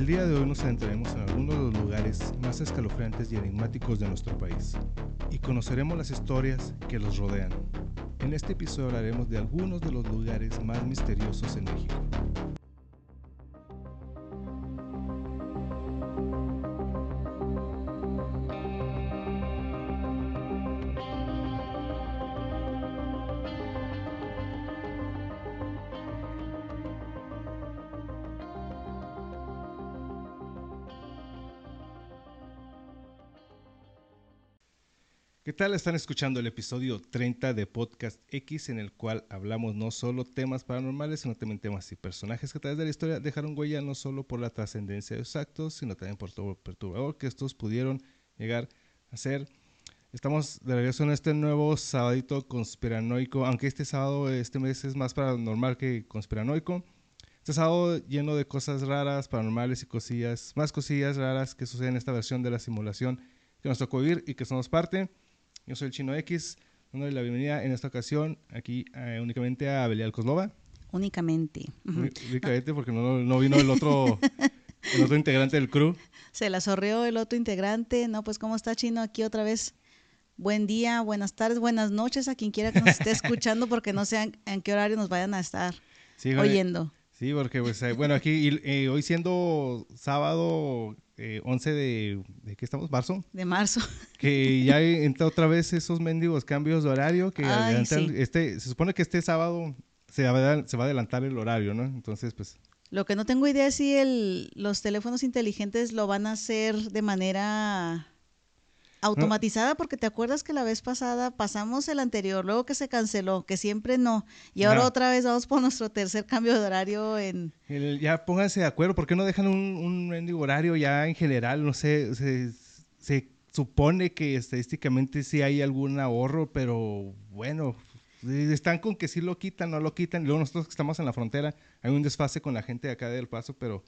El día de hoy nos adentraremos en algunos de los lugares más escalofriantes y enigmáticos de nuestro país y conoceremos las historias que los rodean. En este episodio hablaremos de algunos de los lugares más misteriosos en México. Tal? Están escuchando el episodio 30 de Podcast X en el cual hablamos no solo temas paranormales, sino también temas y personajes que a través de la historia dejaron huella no solo por la trascendencia de sus actos, sino también por todo lo perturbador que estos pudieron llegar a ser. Estamos de regreso en este nuevo sabadito conspiranoico, aunque este sábado, este mes es más paranormal que conspiranoico. Este sábado lleno de cosas raras, paranormales y cosillas, más cosillas raras que suceden en esta versión de la simulación que nos tocó vivir y que somos parte. Yo soy el Chino X, dándole la bienvenida en esta ocasión aquí eh, únicamente a Belial Coslova. Únicamente. Únicamente porque no, no vino el otro, el otro integrante del crew. Se la sorrió el otro integrante. No, pues, ¿cómo está Chino? Aquí otra vez. Buen día, buenas tardes, buenas noches a quien quiera que nos esté escuchando, porque no sé en, qué horario nos vayan a estar Sí, oyendo. Sí, porque pues, eh, bueno, aquí y, eh, hoy siendo sábado eh, 11 de, ¿de qué estamos? Marzo, De marzo. que ya entra otra vez esos mendigos cambios de horario que Ay, adelantan- sí. este, se supone que este sábado se va, a, se va a adelantar el horario, ¿no? Entonces, pues, Lo que no tengo idea es si el, los teléfonos inteligentes lo van a hacer de manera automatizada, porque te acuerdas que la vez pasada pasamos el anterior, luego que se canceló, que siempre no, y ahora otra vez vamos por nuestro tercer cambio de horario en... el- ya pónganse de acuerdo, ¿por qué no dejan un, un horario ya en general? No sé, se, se supone que estadísticamente sí hay algún ahorro, pero bueno, eh, están con que sí lo quitan, no lo quitan, y luego nosotros que estamos en la frontera, hay un desfase con la gente de acá del Paso, pero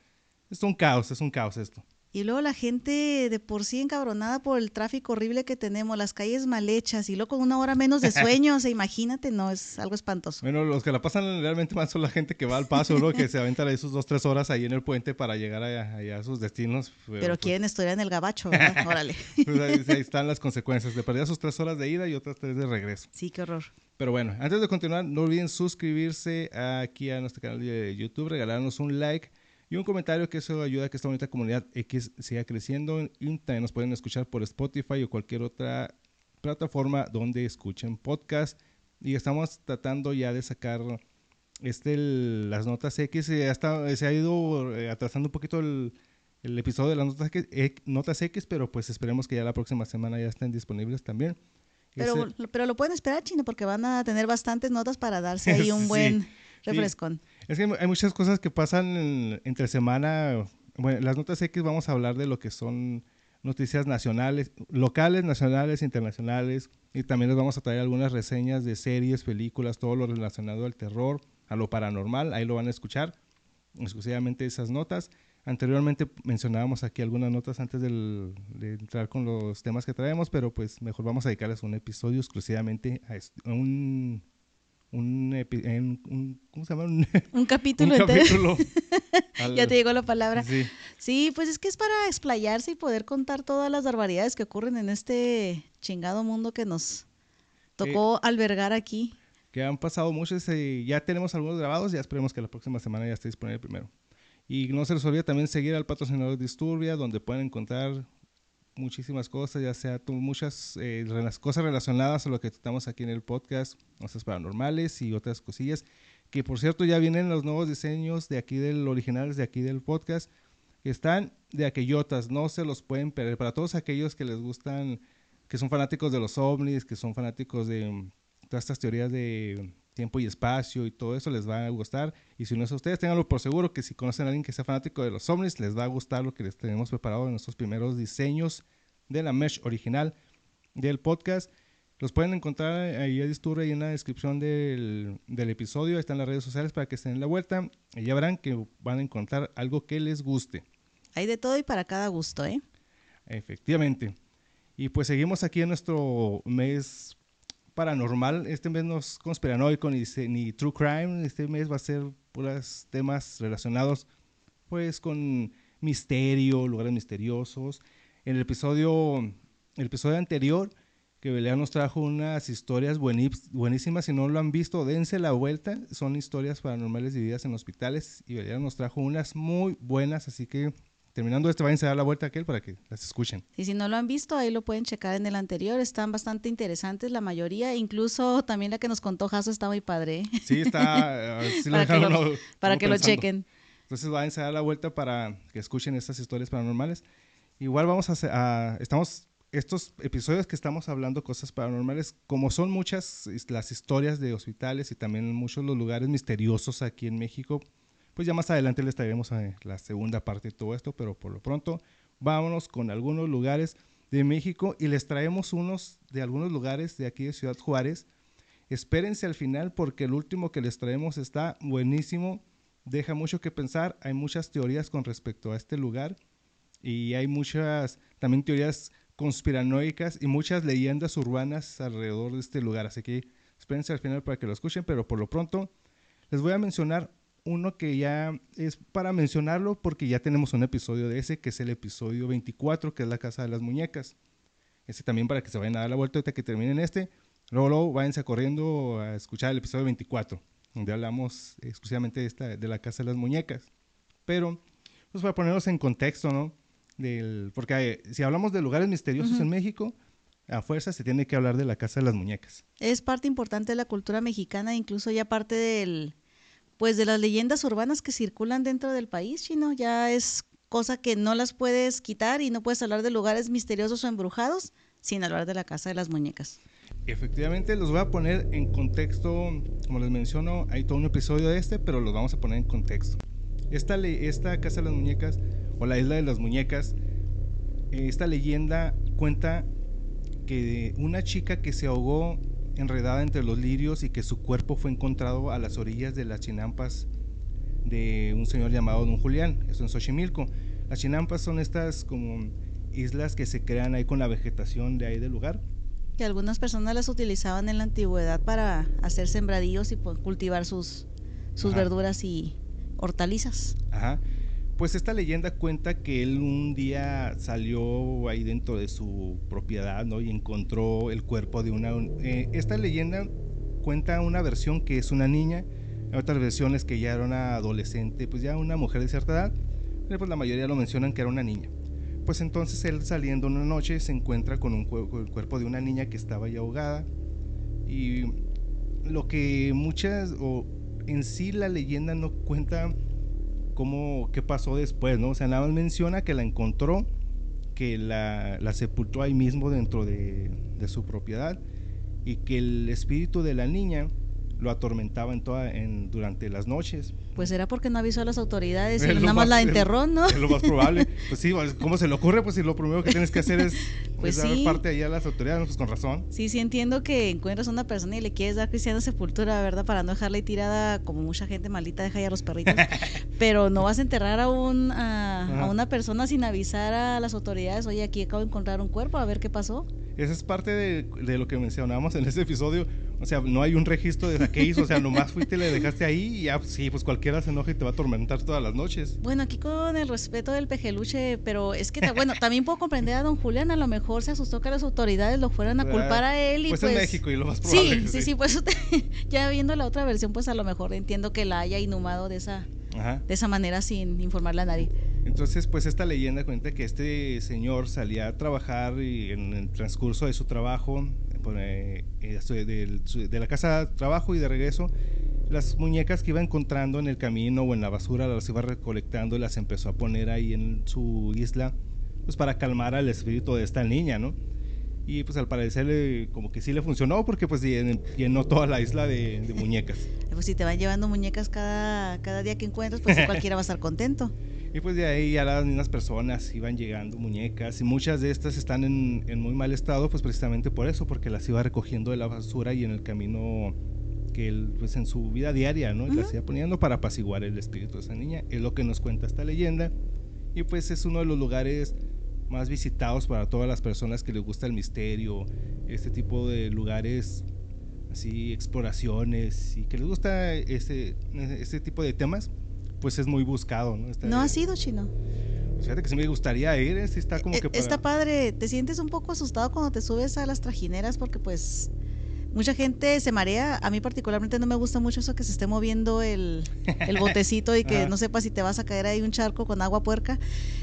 es un caos, es un caos esto. Y luego la gente de por sí encabronada por el tráfico horrible que tenemos, las calles mal hechas, y luego con una hora menos de sueño, o sea, imagínate, no, es algo espantoso. Bueno, los que la pasan realmente más son la gente que va al paso, ¿no? que se aventan ahí sus dos, tres horas ahí en el puente para llegar allá, allá a sus destinos. Pero pues, quieren estudiar en el gabacho, ¿verdad? Órale. pues, ahí, ahí están las consecuencias. De perder sus tres horas de ida y otras tres de regreso. Sí, qué horror. Pero bueno, antes de continuar, no olviden suscribirse aquí a nuestro canal de YouTube, regalarnos un like y un comentario que eso ayuda a que esta bonita comunidad X siga creciendo. Y también nos pueden escuchar por Spotify o cualquier otra plataforma donde escuchen podcast. Y estamos tratando ya de sacar este, el- las notas X. está- se ha ido eh, atrasando un poquito el, el episodio de las notas X, eh, notas X, pero pues esperemos que ya la próxima semana ya estén disponibles también. Pero, Ese- pero lo pueden esperar, Chino, porque van a tener bastantes notas para darse ahí un Sí, buen sí. Es que hay muchas cosas que pasan en- entre semana. Bueno, las notas X vamos a hablar de lo que son noticias nacionales, locales, nacionales, internacionales. Y también les vamos a traer algunas reseñas de series, películas, todo lo relacionado al terror, a lo paranormal. Ahí lo van a escuchar exclusivamente esas notas. Anteriormente mencionábamos aquí algunas notas antes de entrar con los temas que traemos, pero pues mejor vamos a dedicarles un episodio exclusivamente a un, un, en un- ¿cómo se llama? Un, Un capítulo un entero. capítulo. al- Ya te llegó la palabra. Sí. Sí, pues es que es para explayarse y poder contar todas las barbaridades que ocurren en este chingado mundo que nos tocó albergar aquí. que han pasado muchos, eh, ya tenemos algunos grabados, ya esperemos que la próxima semana ya esté disponible primero. Y no se les olvide también seguir al patrocinador Disturbia, donde pueden encontrar muchísimas cosas, ya sea tu- muchas eh, cosas relacionadas a lo que tratamos aquí en el podcast, cosas paranormales y otras cosillas, que por cierto ya vienen los nuevos diseños de aquí del originales de aquí del podcast, que están de aquellotas, no se los pueden perder. Para todos aquellos que les gustan, que son fanáticos de los ovnis, que son fanáticos de mm, todas estas teorías de tiempo y espacio y todo eso les va a gustar. Y si no es a ustedes, ténganlo por seguro que si conocen a alguien que sea fanático de los ovnis, les va a gustar lo que les tenemos preparado en nuestros primeros diseños de la mesh original del podcast. Los pueden encontrar ahí a Disturbe ahí en la descripción del, del episodio. Ahí están las redes sociales para que estén en la vuelta. Y ya verán que van a encontrar algo que les guste. Hay de todo y para cada gusto, ¿eh? Efectivamente. Y pues seguimos aquí en nuestro mes paranormal. Este mes no es conspiranoico ni, ni true crime. Este mes va a ser puros temas relacionados pues con misterio, lugares misteriosos. En el episodio, el episodio anterior, que Belea nos trajo unas historias buenísimas. Si no lo han visto, dense la vuelta. Son historias paranormales vividas en hospitales. Y Belea nos trajo unas muy buenas. Así que terminando este, vayan a dar la vuelta a aquel para que las escuchen. Y si no lo han visto, ahí lo pueden checar en el anterior. Están bastante interesantes la mayoría. Incluso también la que nos contó Jaso está muy padre. Sí, está. para que lo, chequen. Entonces vayan a dar la vuelta para que escuchen estas historias paranormales. Igual vamos a, a estamos estos episodios que estamos hablando cosas paranormales, como son muchas las historias de hospitales y también muchos los lugares misteriosos aquí en México, pues ya más adelante les traeremos eh, la segunda parte de todo esto, pero por lo pronto vámonos con algunos lugares de México y les traemos unos de algunos lugares de aquí de Ciudad Juárez. Espérense al final porque el último que les traemos está buenísimo, deja mucho que pensar, hay muchas teorías con respecto a este lugar y hay muchas también teorías conspiranoicas y muchas leyendas urbanas alrededor de este lugar. Así que espérense al final para que lo escuchen, pero por lo pronto les voy a mencionar uno que ya es para mencionarlo porque ya tenemos un episodio de ese, que es el episodio 24, que es la Casa de las Muñecas. Ese también para que se vayan a dar la vuelta ahorita que terminen este. Luego, luego váyanse corriendo a escuchar el episodio 24, donde hablamos exclusivamente de, esta, de la Casa de las Muñecas. Pero, pues para ponernos en contexto, ¿no? porque eh, si hablamos de lugares misteriosos en México, a fuerza se tiene que hablar de la Casa de las Muñecas. Es parte importante de la cultura mexicana, incluso ya parte del, pues de las leyendas urbanas que circulan dentro del país, chino, ya es cosa que no las puedes quitar y no puedes hablar de lugares misteriosos o embrujados sin hablar de la Casa de las Muñecas. Efectivamente, los voy a poner en contexto, como les menciono, hay todo un episodio de este, pero los vamos a poner en contexto. Esta, esta Casa de las Muñecas o la isla de las muñecas, eh, esta leyenda cuenta que una chica que se ahogó enredada entre los lirios y que su cuerpo fue encontrado a las orillas de las chinampas de un señor llamado Don Julián, eso en Xochimilco. Las chinampas son estas como islas que se crean ahí con la vegetación de ahí del lugar. Que algunas personas las utilizaban en la antigüedad para hacer sembradíos y cultivar sus, sus verduras y hortalizas. Ajá. Pues esta leyenda cuenta que él un día salió ahí dentro de su propiedad, ¿no? Y encontró el cuerpo de una... Eh, esta leyenda cuenta una versión que es una niña, otras versiones que ya era una adolescente, pues ya una mujer de cierta edad, pero pues la mayoría lo mencionan que era una niña. Pues entonces él saliendo una noche se encuentra con, un, el cuerpo de una niña que estaba ya ahogada y lo que muchas, o en sí la leyenda no cuenta cómo, qué pasó después, ¿no? O sea, nada más menciona que la encontró, que la, sepultó ahí mismo dentro de, de, su propiedad y que el espíritu de la niña lo atormentaba en toda, en, durante las noches. Pues era porque no avisó a las autoridades y nada más, la enterró, ¿no? Es lo más probable. Pues sí, pues, ¿cómo se le ocurre? Pues si lo primero que tienes que hacer es pues, dar parte ahí a las autoridades, pues con razón. Sí, sí entiendo que encuentras a una persona y le quieres dar cristiana sepultura, ¿verdad? Para no dejarla tirada como mucha gente maldita deja ahí a los perritos. Pero no vas a enterrar a, un, a, a una persona sin avisar a las autoridades, oye, aquí acabo de encontrar un cuerpo, a ver qué pasó. Esa es parte de, de lo que mencionábamos en ese episodio o sea, no hay un registro de la que hizo, o sea, nomás fuiste y le dejaste ahí y ya, sí, pues cualquiera se enoja y te va a atormentar todas las noches. Bueno, aquí con el respeto del pejeluche, pero es que, bueno, también puedo comprender a don Julián, a lo mejor se asustó que las autoridades lo fueran a culpar a él y pues... pues en México y lo más probable. Sí, sí, sí, pues ya viendo la otra versión, pues a lo mejor entiendo que la haya inhumado de esa, de esa manera sin informarle a nadie. Entonces, pues esta leyenda cuenta que este señor salía a trabajar y en el transcurso de su trabajo de, la casa de trabajo y de regreso, las muñecas que iba encontrando en el camino o en la basura las iba recolectando y las empezó a poner ahí en su isla, pues para calmar al espíritu de esta niña, ¿no? Y pues al parecer como que sí le funcionó porque pues llenó toda la isla de, muñecas. Pues si te van llevando muñecas cada, cada día que encuentras, pues cualquiera va a estar contento. Y pues de ahí ya las mismas personas iban llegando muñecas y muchas de estas están en, en, muy mal estado pues precisamente por eso, porque las iba recogiendo de la basura y en el camino que él pues en su vida diaria, ¿no? Las iba poniendo para apaciguar el espíritu de esa niña. Es lo que nos cuenta esta leyenda y pues es uno de los lugares más visitados para todas las personas que les gusta el misterio, este tipo de lugares así exploraciones y que les gusta este, este tipo de temas pues es muy buscado. ¿No, ¿No ha sido chino? Fíjate que sí me gustaría ir, sí está como Eh, que para... Está padre, te sientes un poco asustado cuando te subes a las trajineras porque pues mucha gente se marea. A mí particularmente no me gusta mucho eso que se esté moviendo el, el botecito y que no sepas si te vas a caer ahí un charco con agua puerca.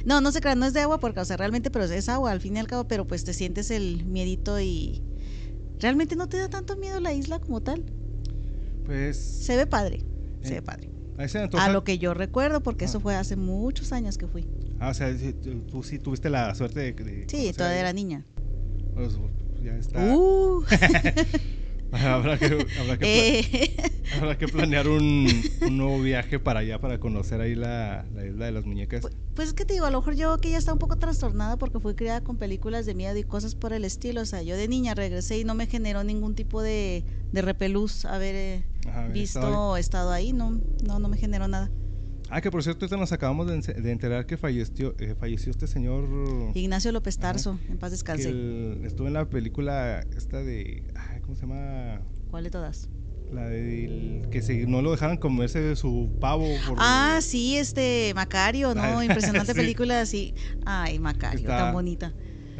No, no se crean, no es de agua puerca, o sea, realmente, pero es agua al fin y al cabo, pero pues te sientes el miedito y realmente no te da tanto miedo la isla como tal. Pues... Se ve padre, se ve padre. A lo que yo recuerdo, porque Ah. eso fue hace muchos años que fui. Ah, o sea, tú, tú sí tuviste la suerte de... de Sí, todavía era niña. Pues, ya está. Uh, habrá, que, habrá, que eh, habrá que planear un, un nuevo viaje para allá, para conocer ahí la, la isla de las muñecas. Pu- Pues es que te digo, a lo mejor yo que ya está un poco trastornada porque fui criada con películas de miedo y cosas por el estilo. O sea, yo de niña regresé y no me generó ningún tipo de, de repelús haber eh, Ajá, visto estado ahí. No, no, no me generó nada. Ah, que por cierto, nos acabamos de, de enterar que falleció, eh, falleció este señor. Ignacio López Ajá. Tarso, en paz descanse. el- estuvo en la película esta de. ay, ¿Cómo se llama? ¿Cuál de todas? La del. Que se, no lo dejaran comerse su pavo. Por, Ah, sí, este Macario, ¿no? Impresionante sí. película, sí. Ay, Macario, Está- tan bonita.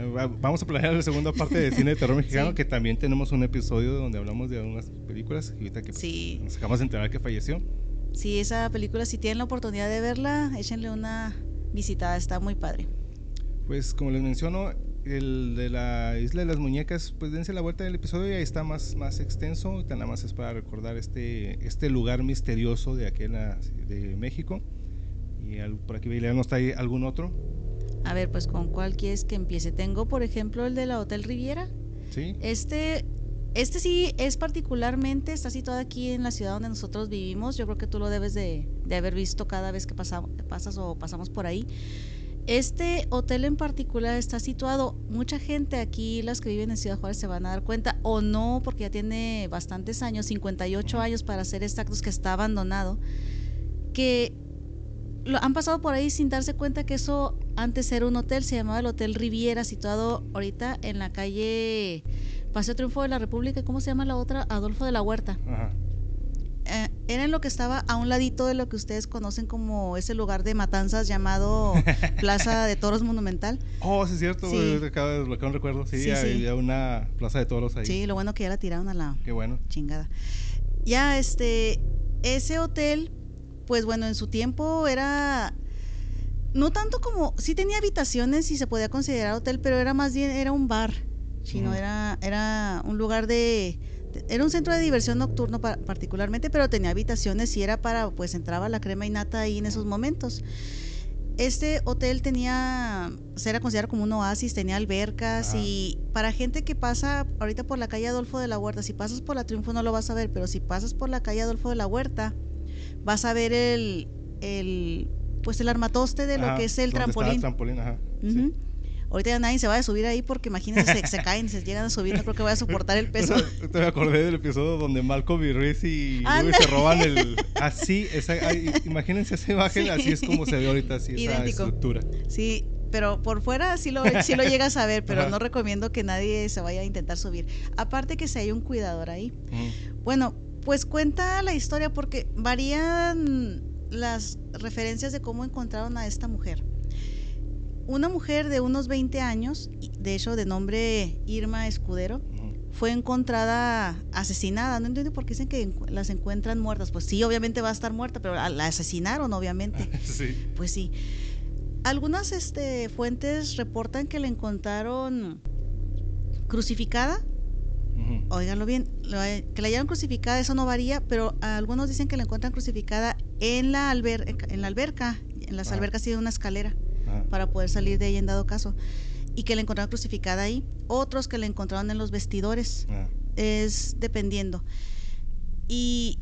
Va- Vamos a planear la segunda parte de cine de terror mexicano, Sí. que también tenemos un episodio donde hablamos de algunas películas. Y ahorita que Sí. nos acabamos de enterar que falleció. Sí, esa película, si tienen la oportunidad de verla, échenle una visitada, está muy padre. Pues como les menciono, el de la Isla de las Muñecas, pues dense la vuelta del episodio y ahí está más, más extenso. Nada más es para recordar este, este lugar misterioso de la, de México. Y al- por aquí no está ahí algún otro. A ver, pues con cuál quieres que empiece. Tengo, por ejemplo, el de la Hotel Riviera. ¿Sí? Este, este sí es particularmente, está situado aquí en la ciudad donde nosotros vivimos. Yo creo que tú lo debes de, de haber visto cada vez que pasas o pasamos por ahí. Este hotel en particular está situado, mucha gente aquí, las que viven en Ciudad Juárez, se van a dar cuenta, o no, porque ya tiene bastantes años, 58 años para ser exactos, que está abandonado, que lo, han pasado por ahí sin darse cuenta que eso antes era un hotel, se llamaba el Hotel Riviera, situado ahorita en la calle Paseo Triunfo de la República, ¿cómo se llama la otra? Adolfo de la Huerta. Ajá. Eh, era en lo que estaba a un ladito de lo que ustedes conocen como ese lugar de matanzas llamado Plaza de Toros Monumental. Oh, sí es cierto, Sí. acabo de desbloquear un recuerdo. Sí, Sí, sí. había una plaza de toros ahí. Sí, lo bueno que ya la tiraron a la Qué bueno. chingada. Ya, este, ese hotel, pues bueno, en su tiempo era, no tanto como, sí tenía habitaciones y se podía considerar hotel, pero era más bien, era un bar, chino, era, era un lugar de, era un centro de diversión nocturno pa- particularmente, pero tenía habitaciones y era para, pues entraba la crema y nata ahí en esos momentos. Este hotel tenía, se era considerado como un oasis, tenía albercas y para gente que pasa ahorita por la calle Adolfo de la Huerta, si pasas por la Triunfo no lo vas a ver, pero si pasas por la calle Adolfo de la Huerta, vas a ver el, el pues el armatoste de lo que es el trampolín. el trampolín, ajá. sí. Ujú. Ahorita ya nadie se va a subir ahí porque imagínense, se, se caen, se llegan a subir, no creo que vaya a soportar el peso. Te me acordé del episodio donde Malcolm y Reese y Ándale. se roban el. Así, esa, ay, imagínense esa imagen, Sí. así es como se ve ahorita, así esa Idéntico. estructura. Sí, pero por fuera sí lo, sí lo llegas a ver, pero Ajá. no recomiendo que nadie se vaya a intentar subir. Aparte que si hay un cuidador ahí. Bueno, pues cuenta la historia porque varían las referencias de cómo encontraron a esta mujer. Una mujer de unos 20 años, de hecho de nombre Irma Escudero, fue encontrada asesinada. No entiendo por qué dicen que las encuentran muertas. Pues sí, obviamente va a estar muerta, pero la asesinaron, obviamente. Sí. Pues sí. Algunas este, fuentes reportan que la encontraron crucificada. Ujú. Óiganlo bien, que la hayan crucificada, eso no varía, pero algunos dicen que la encuentran crucificada en la, alber- en la alberca. En las Ajá. albercas tiene una escalera Ajá. para poder salir de ahí en dado caso. Y que la encontraron crucificada ahí. Otros que la encontraron en los vestidores Ajá. es dependiendo. Y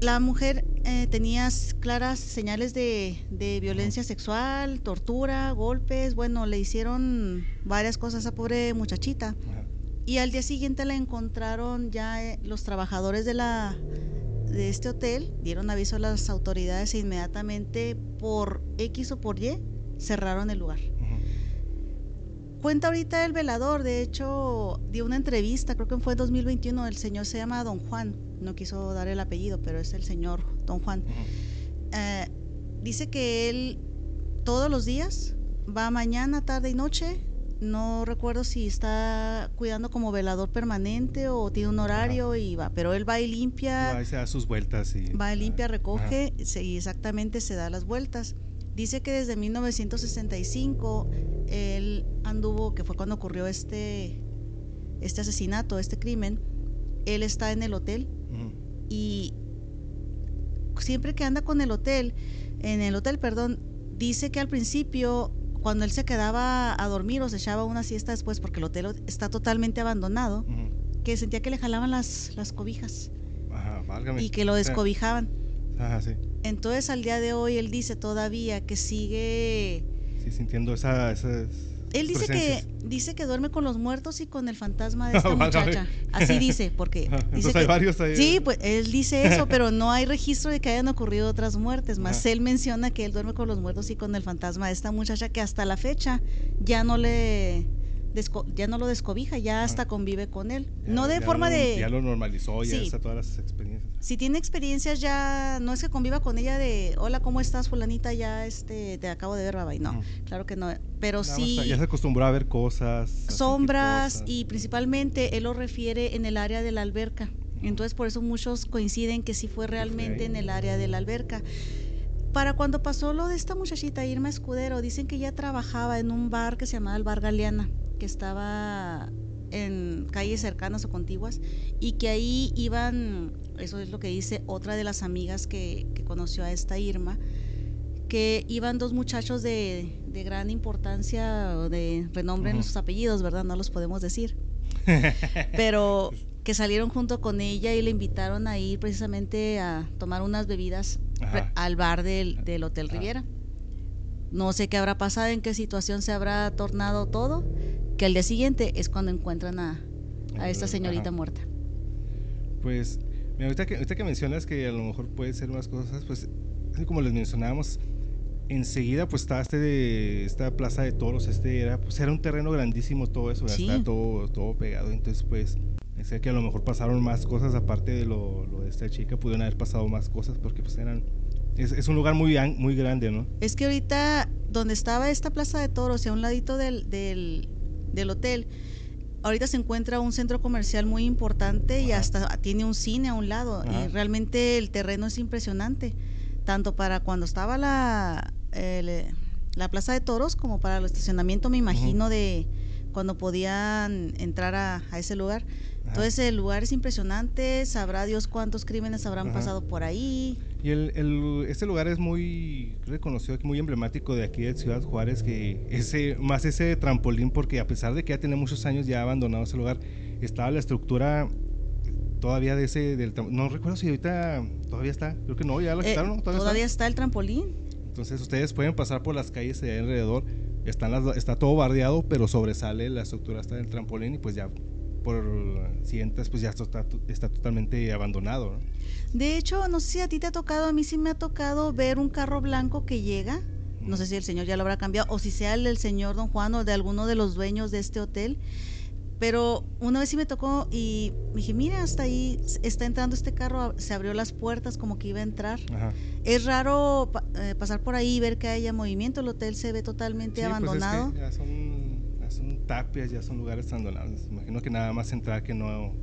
la mujer eh, tenía claras señales de, de violencia sexual, tortura, golpes, bueno, le hicieron varias cosas a esa pobre muchachita. Y al día siguiente la encontraron ya eh, los trabajadores de la de este hotel, dieron aviso a las autoridades e inmediatamente por X o por Y cerraron el lugar. Cuenta ahorita el velador, de hecho, dio una entrevista, creo que fue en 2021, el señor se llama Don Juan, no quiso dar el apellido, pero es el señor Don Juan. Eh, dice que él todos los días, va mañana, tarde y noche. No recuerdo si está cuidando como velador permanente o tiene un horario y va, pero él va y limpia. Va y se da sus vueltas y... Va y limpia, recoge se- y exactamente se da las vueltas. Dice que desde 1965 él anduvo, que fue cuando ocurrió este, este asesinato, este crimen, él está en el hotel y siempre que anda con el hotel, en el hotel, perdón, dice que al principio cuando él se quedaba a dormir o se echaba una siesta después porque el hotel está totalmente abandonado, que sentía que le jalaban las, las cobijas Ajá, válgame. y que lo descobijaban. Ajá, sí. Entonces al día de hoy él dice todavía que sigue... Sí, sintiendo esa, esas Él dice presencias. que dice que duerme con los muertos y con el fantasma de esta Válgame. muchacha. Así dice, porque dice Entonces hay que- varios ahí. Sí, pues él dice eso, pero no hay registro de que hayan ocurrido otras muertes. Más él menciona que él duerme con los muertos y con el fantasma de esta muchacha que hasta la fecha ya no le ya no lo descobija, ya hasta convive con él. Ya- no de forma lo- de Ya lo normalizó, ya Sí. está todas las experiencias. si tiene experiencias ya no es que conviva con ella de hola cómo estás fulanita ya este te acabo de ver bye no Ujú. claro que no pero Nada sí Ya se acostumbró a ver cosas. sombras cosas. y principalmente él lo refiere en el área de la alberca. Entonces por eso muchos coinciden que sí fue realmente en el área de la alberca. Para cuando pasó lo de esta muchachita Irma Escudero, dicen que ella trabajaba en un bar que se llamaba el Bar Galeana, que estaba en calles cercanas o contiguas, y que ahí iban, eso es lo que dice otra de las amigas que, que conoció a esta Irma, que iban dos muchachos de, de gran importancia o de renombre en sus apellidos, ¿verdad? No los podemos decir. Pero que salieron junto con ella y le invitaron a ir precisamente a tomar unas bebidas Ajá. al bar del, del Hotel Ah. Riviera. No sé qué habrá pasado, en qué situación se habrá tornado todo, que al día siguiente es cuando encuentran a, a esta Ajá. señorita muerta. Pues, mira, ahorita que, ahorita que mencionas que a lo mejor puede ser unas cosas, pues, como les mencionábamos, enseguida pues estaba este de esta plaza de toros, este era, pues era un terreno grandísimo todo eso. Sí. estaba todo, todo pegado, entonces pues, sé que a lo mejor pasaron más cosas aparte de lo, lo de esta chica, pudieron haber pasado más cosas porque pues eran, es, es un lugar muy, muy grande, ¿no? Es que ahorita, donde estaba esta plaza de toros y a un ladito del, del, del hotel, ahorita se encuentra un centro comercial muy importante y hasta tiene un cine a un lado. Y realmente el terreno es impresionante, tanto para cuando estaba la, eh, la plaza de toros como para el estacionamiento, me imagino, de cuando podían entrar a, a ese lugar. Entonces el lugar es impresionante, sabrá Dios cuántos crímenes habrán Ajá. pasado por ahí. Y el, el- este lugar es muy reconocido, muy emblemático de aquí de Ciudad Juárez, que ese, más ese trampolín, porque a pesar de que ya tiene muchos años ya abandonado ese lugar, estaba la estructura todavía de ese, del, no recuerdo si ahorita todavía está, creo que no, ya lo Eh, quitaron, ¿no? todavía, está? está el trampolín. Entonces ustedes pueden pasar por las calles de ahí alrededor, están las- está todo bardeado, pero sobresale la estructura hasta del trampolín y pues ya por si entras pues ya está, está totalmente abandonado, ¿no? De hecho, no sé si a ti te ha tocado, a mí sí me ha tocado ver un carro blanco que llega. No sé si el señor ya lo habrá cambiado o si sea el del señor Don Juan o de alguno de los dueños de este hotel. Pero una vez sí me tocó y me dije, mira, hasta ahí está entrando este carro, se abrió las puertas como que iba a entrar. Ajá. Es raro pa- eh, pasar por ahí y ver que haya movimiento, el hotel se ve totalmente Sí, pues es que abandonado. ya, son, son tapias, ya son lugares abandonados. Imagino que nada más entrar que no.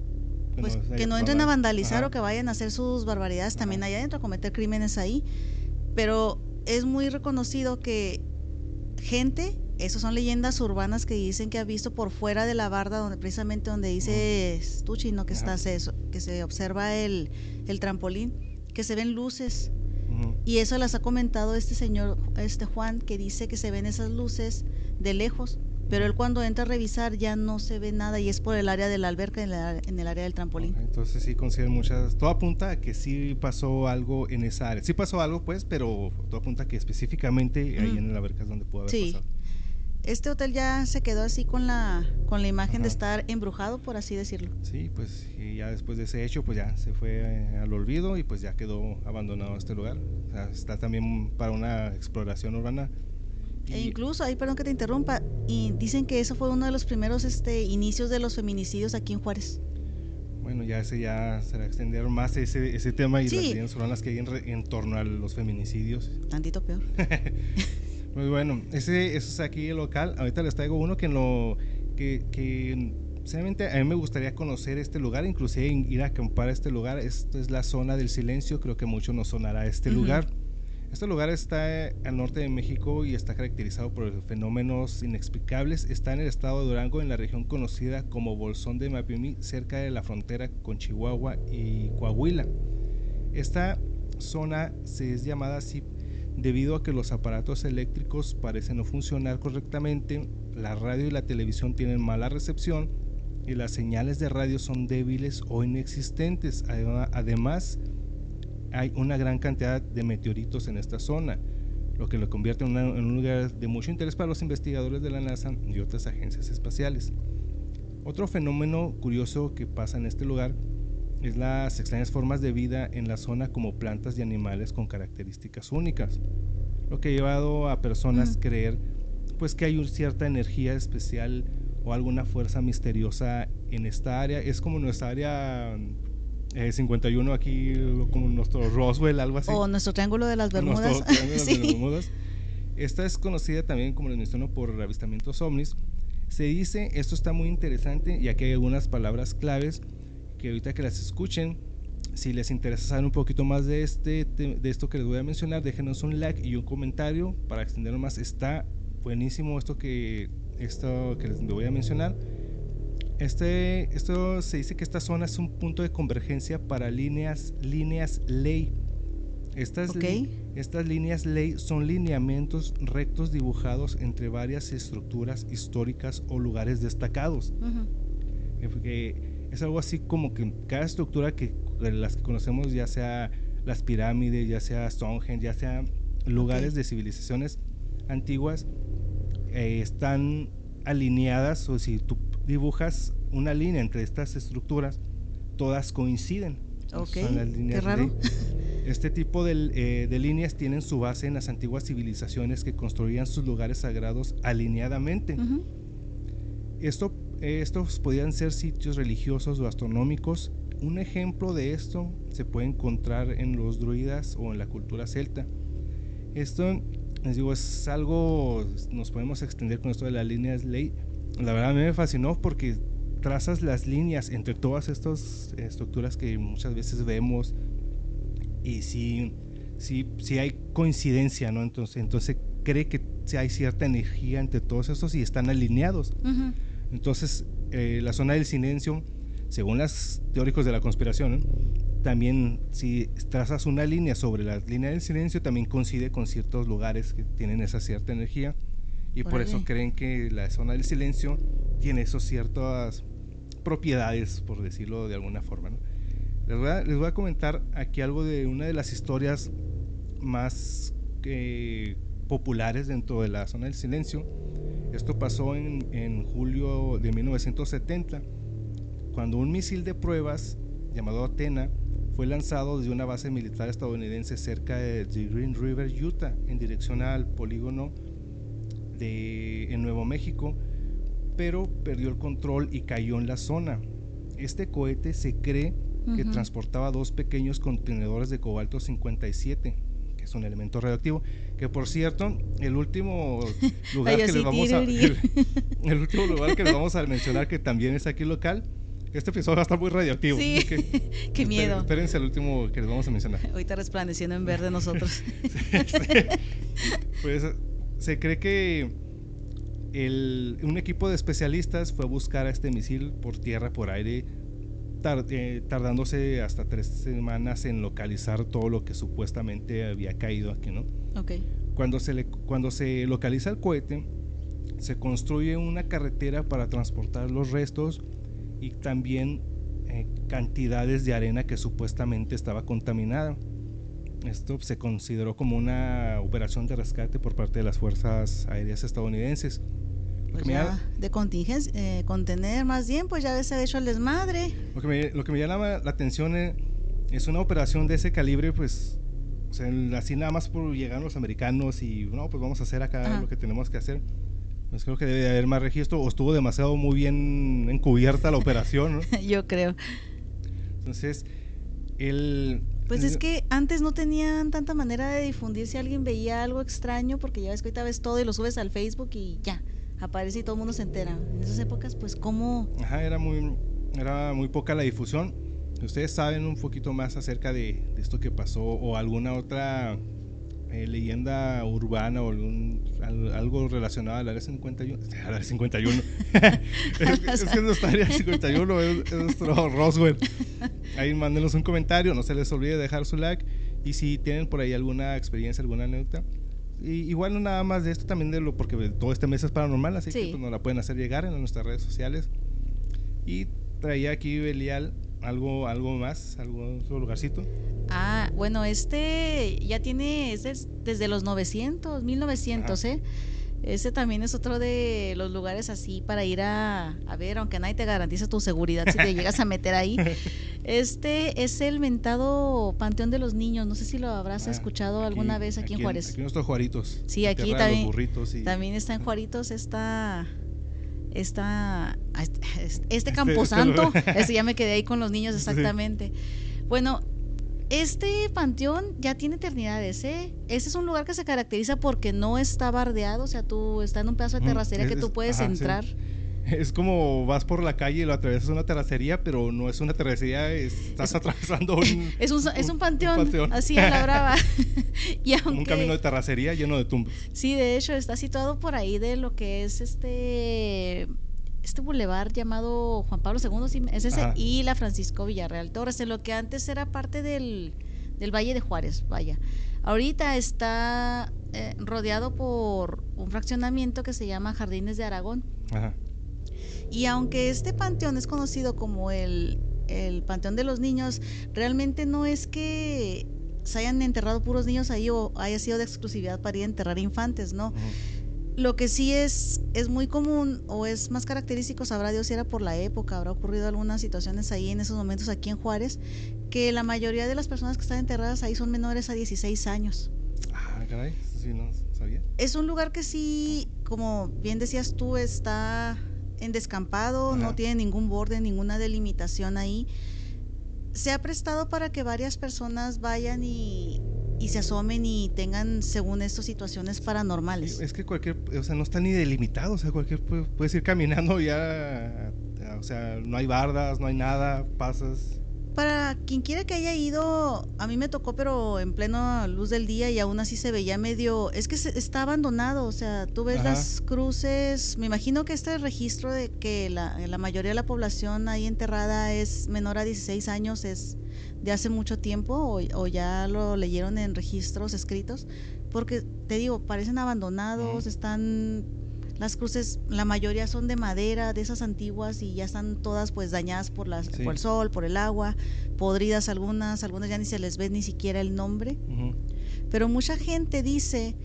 pues se que no entren a vandalizar Ajá. o que vayan a hacer sus barbaridades también allá adentro, a cometer crímenes ahí. Pero es muy reconocido que gente, esas son leyendas urbanas que dicen que ha visto por fuera de la barda, donde precisamente donde dice tú chino que estás eso, que se observa el, el trampolín, que se ven luces. Y eso las ha comentado este señor, este Juan, que dice que se ven esas luces de lejos. Pero él cuando entra a revisar ya no se ve nada y es por el área de la alberca en, la- en el área del trampolín. Ok, Entonces sí consideran muchas. Todo apunta a que sí pasó algo en esa área. Sí pasó algo, pues, pero todo apunta a que específicamente ahí Mm. en la alberca es donde pudo haber Sí. pasado. Este hotel ya se quedó así con la con la imagen de estar embrujado, por así decirlo. Sí, pues y ya después de ese hecho, pues ya se fue eh, al olvido y pues ya quedó abandonado este lugar. O sea, está también para una exploración urbana. E incluso, ahí perdón que te interrumpa, y dicen que eso fue uno de los primeros este inicios de los feminicidios aquí en Juárez. Bueno, ya ese ya será extender más ese, ese tema y Sí. las leyendas urbanas que hay en, en torno a los feminicidios. Tantito peor. Pues bueno, ese, eso es aquí el local. Ahorita les traigo uno que en lo que, que sinceramente a mí me gustaría conocer este lugar, inclusive ir a acampar a este lugar. Esto es la zona del silencio, creo que mucho nos sonará este lugar. Este lugar está al norte de México y está caracterizado por fenómenos inexplicables. Está en el estado de Durango, en la región conocida como Bolsón de Mapimí, cerca de la frontera con Chihuahua y Coahuila. Esta zona se es llamada así debido a que los aparatos eléctricos parecen no funcionar correctamente, la radio y la televisión tienen mala recepción y las señales de radio son débiles o inexistentes. Además, hay una gran cantidad de meteoritos en esta zona, lo que lo convierte en, un lugar de mucho interés para los investigadores de la NASA y otras agencias espaciales. Otro fenómeno curioso que pasa en este lugar es las extrañas formas de vida en la zona como plantas y animales con características únicas, lo que ha llevado a personas a creer pues que hay una cierta energía especial o alguna fuerza misteriosa en esta área. Es como nuestra área 51 eh, aquí, como nuestro Roswell, algo así. O nuestro Triángulo de las Bermudas. Esta es conocida también, como les menciono, por avistamientos ovnis. Se dice, esto está muy interesante y aquí hay algunas palabras claves que ahorita que las escuchen, si les interesa saber un poquito más de, este, de esto que les voy a mencionar, déjenos un like y un comentario para extenderlo más. Está buenísimo esto que, esto que les voy a mencionar. Este, esto se dice que esta zona es un punto de convergencia para líneas, líneas ley. Estas, estas líneas ley son lineamientos rectos dibujados entre varias estructuras históricas o lugares destacados. Uh es algo así como que cada estructura que las que conocemos, ya sea las pirámides, ya sea Stonehenge, ya sea lugares de civilizaciones antiguas, eh, están alineadas o si tú dibujas una línea entre estas estructuras, todas coinciden. Ok, qué raro. Este tipo de, eh, de, líneas tienen su base en las antiguas civilizaciones que construían sus lugares sagrados alineadamente. Esto estos podían ser sitios religiosos o astronómicos. Un ejemplo de esto se puede encontrar en los druidas o en la cultura celta. Esto, les digo, es algo, nos podemos extender con esto de las líneas ley. La verdad a mí me fascinó porque trazas las líneas entre todas estas estructuras que muchas veces vemos y si sí, sí hay coincidencia, ¿no? Entonces, entonces cree que hay cierta energía entre todos estos y están alineados. Entonces, eh, la zona del silencio, según los teóricos de la conspiración, también si trazas una línea sobre la línea del silencio, también coincide con ciertos lugares que tienen esa cierta energía y por eso creen que la zona del silencio tiene esas ciertas propiedades, por decirlo de alguna forma. Les, voy a, comentar aquí algo de una de las historias más eh, populares dentro de la zona del silencio esto pasó en, julio de 1970, cuando un misil de pruebas llamado Athena fue lanzado desde una base militar estadounidense cerca de, Green River, Utah, en dirección al polígono de, en Nuevo México, pero perdió el control y cayó en la zona. Este cohete se cree que transportaba dos pequeños contenedores de cobalto 57 es un elemento radioactivo, que por cierto, el último lugar que les vamos a el, último lugar que les vamos a mencionar que también es aquí local, este episodio va a estar muy radioactivo. Sí, qué miedo. Espérense el último que les vamos a mencionar. Ahorita resplandeciendo en verde nosotros. Pues se cree que el, un equipo de especialistas fue a buscar a este misil por tierra, por aire, eh, tardándose hasta tres semanas en localizar todo lo que supuestamente había caído aquí, ¿no? Okay. Cuando se, le, cuando se localiza el cohete, se construye una carretera para transportar los restos y también eh, cantidades de arena que supuestamente estaba contaminada. Esto se consideró como una operación de rescate por parte de las fuerzas aéreas estadounidenses. Pues de contingencia, eh, contener más bien, pues ya se ha hecho el desmadre. Lo que me, lo que me llama la atención eh, es, una operación de ese calibre, pues, así nada más por llegar los americanos y, no, pues vamos a hacer acá lo que tenemos que hacer. Pues creo que debe haber más registro o estuvo demasiado muy bien encubierta la operación, Yo creo. Entonces, el, Pues es que antes no tenían tanta manera de difundir si alguien veía algo extraño, porque ya ves que ahorita ves todo y lo subes al Facebook y ya, aparece y todo el mundo se entera. En esas épocas, pues, ¿cómo? Ajá, era muy, era muy poca la difusión. ¿Ustedes saben un poquito más acerca de, de esto que pasó o alguna otra eh, leyenda urbana o algún, al- algo relacionado al área 51? Al área 51. es, es que no está área 51, es, es nuestro Roswell. Ahí mándenos un comentario, no se les olvide dejar su like. Y si tienen por ahí alguna experiencia, alguna anécdota. Y, igual no nada más de esto, también de lo, porque todo este mes es paranormal, así que Sí. pues, nos la pueden hacer llegar en nuestras redes sociales. Y traía aquí Belial algo, algo más, algún otro lugarcito. Ah, bueno, este ya tiene, es des- desde los 900, 1900, Ajá. ¿eh? Ese también es otro de los lugares así para ir a, a ver, aunque nadie te garantiza tu seguridad si te llegas a meter ahí. Este es el mentado Panteón de los Niños, no sé si lo habrás Ah, escuchado alguna vez aquí, en Juárez. Aquí nuestros Juaritos. Sí, aquí los también- burritos y- También está en Juaritos esta esta este, camposanto, este ya me quedé ahí con los niños Sí. exactamente. Bueno, este panteón ya tiene eternidades, ¿eh? Este es un lugar que se caracteriza porque no está bardeado, o sea, tú está en un pedazo de Ujú, terracería que tú puedes ajá, sí. Es como vas por la calle y lo atravesas una terracería, pero no es una terracería, es- estás atravesando un, Es un, es un un panteón, así a la brava. y un aunque, camino de terracería lleno de tumbas. Sí, de hecho está situado por ahí de lo que es este este bulevar llamado Juan Pablo II, es ese, Ajá. y la Francisco Villarreal Torres, en lo que antes era parte del, del Valle de Juárez, vaya. Ahorita está eh, rodeado por un fraccionamiento que se llama Jardines de Aragón. Ajá. Y aunque este panteón es conocido como el, el Panteón de los Niños, realmente no es que se hayan enterrado puros niños ahí o haya sido de exclusividad para ir a enterrar infantes, ¿no? Lo que sí es, es muy común o es más característico, sabrá Dios si era por la época, habrá ocurrido algunas situaciones ahí en esos momentos aquí en Juárez, que la mayoría de las personas que están enterradas ahí son menores a 16 años. Ah, caray, eso sí no sabía. Es un lugar que sí, como bien decías tú, está en descampado, no tiene ningún borde, ninguna delimitación ahí. Se ha prestado para que varias personas vayan y, y se asomen y tengan, según esto, situaciones paranormales. Es que cualquier, o sea, no está ni delimitado, o sea, cualquier pu- puedes ir caminando ya, o sea, no hay bardas, no hay nada, pasas. Para quien quiera que haya ido, a mí me tocó, pero en plena luz del día y aún así se veía medio. Es que se- está abandonado, o sea, tú ves Ajá. las cruces. Me imagino que este registro de que la, la mayoría de la población ahí enterrada es menor a 16 años es de hace mucho tiempo o, o ya lo leyeron en registros escritos. Porque te digo, parecen abandonados, están. Las cruces, la mayoría son de madera, de esas antiguas, y ya están todas pues dañadas por, las, Sí. por el sol, por el agua, podridas algunas, algunas ya ni se les ve ni siquiera el nombre. Pero mucha gente dice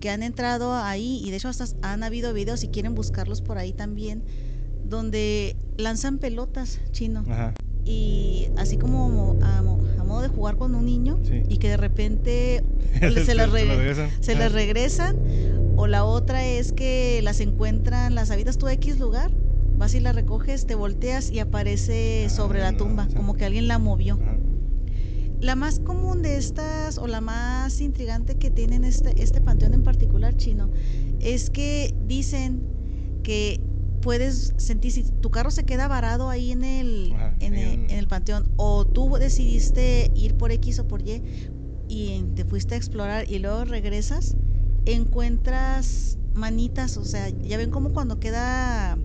que han entrado ahí, y de hecho hasta han habido videos, si quieren buscarlos por ahí también, donde lanzan pelotas chino. Ajá. Y así como a, a modo de jugar con un niño, Sí. y que de repente se, las se las regresan. O la otra es que las encuentran, las habitas tú a X lugar, vas y las recoges, te volteas y aparece Ah, sobre la no, tumba, o sea. como que alguien la movió. La más común de estas, o la más intrigante que tienen este, este panteón en particular chino, es que dicen que puedes sentir, si tu carro se queda varado ahí en el, en, el, en el panteón, o tú decidiste ir por X o por Y y te fuiste a explorar y luego regresas, encuentras manitas, o sea, ya ven como cuando queda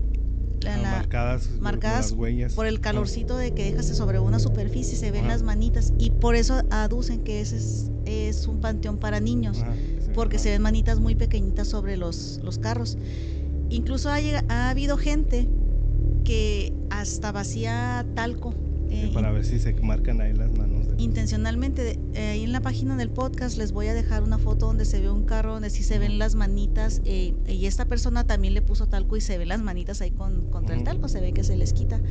la- Ah, la- marcadas, marcadas las huellas. por el calorcito de que dejas sobre una superficie se ven las manitas y por eso aducen que ese es, es un panteón para niños porque se ven manitas muy pequeñitas sobre los, los carros incluso ha, ha habido gente que hasta vacía talco Sí, eh, para ver si se marcan ahí las manos. De- intencionalmente de- eh, ahí en la página del podcast les voy a dejar una foto donde se ve un carro donde sí se ven las manitas eh, y esta persona también le puso talco y se ven las manitas ahí con, contra el talco se ve que se les quita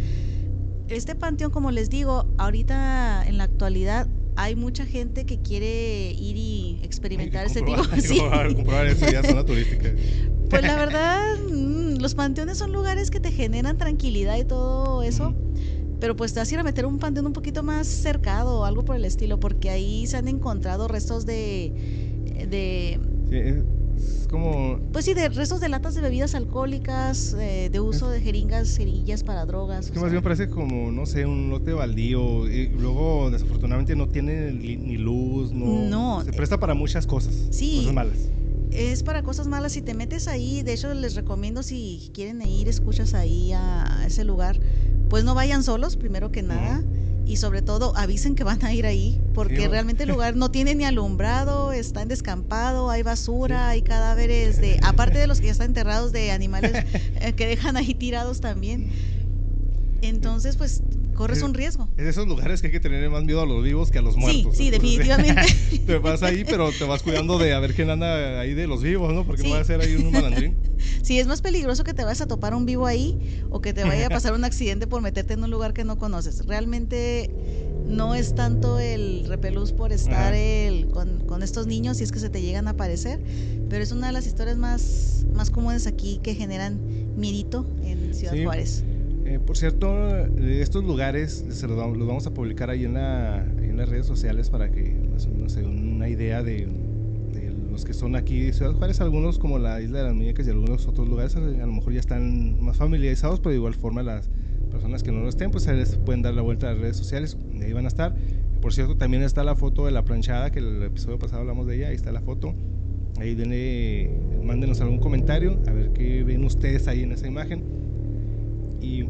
este panteón como les digo ahorita en la actualidad hay mucha gente que quiere ir y experimentar ese tipo comprobar, sí. zona turística. pues la verdad mm, los panteones son lugares que te generan tranquilidad y todo eso. Pero pues te vas a ir a meter un panteón un poquito más cercado o algo por el estilo, porque ahí se han encontrado restos de... de Sí, es como... pues sí, de restos de latas de bebidas alcohólicas, eh, de uso de jeringas, cerillas para drogas. Es que más sea, bien parece como, no sé, un lote baldío. Y luego, desafortunadamente, no tiene ni, ni luz, no... No. Se presta para muchas cosas. Sí. Cosas malas. Es para cosas malas. Si te metes ahí, de hecho les recomiendo si quieren ir, escuchas ahí a ese lugar, pues no vayan solos, primero que nada. Y sobre todo avisen que van a ir ahí, porque Sí, realmente el lugar no tiene ni alumbrado, está en descampado, hay basura, hay cadáveres de, aparte de los que ya están enterrados de animales eh, que dejan ahí tirados también. Entonces, pues corres Sí. un riesgo. Es de esos lugares que hay que tener más miedo a los vivos que a los Sí, muertos. sí, Entonces, definitivamente. te vas ahí, pero te vas cuidando de a ver quién anda ahí de los vivos, ¿no? Porque Sí. no va a ser ahí un malandrín. Sí, es más peligroso que te vayas a topar un vivo ahí o que te vaya a pasar un accidente por meterte en un lugar que no conoces. Realmente no es tanto el repelús por estar el, con, con estos niños si es que se te llegan a aparecer, pero es una de las historias más, más comunes aquí que generan mirito en Ciudad Sí. Juárez. Eh, por cierto, estos lugares se los vamos, a publicar ahí en, la, las redes sociales para que más o menos se den una idea de, los que son aquí de Ciudad Juárez. Algunos, como la Isla de las Muñecas y algunos otros lugares, a lo mejor ya están más familiarizados, pero de igual forma las personas que no lo estén, pues ahí les pueden dar la vuelta a las redes sociales, de ahí van a estar. Por cierto, también está la foto de la planchada, que el episodio pasado hablamos de ella, ahí está la foto. Ahí denle, mándenos algún comentario, a ver qué ven ustedes ahí en esa imagen. Y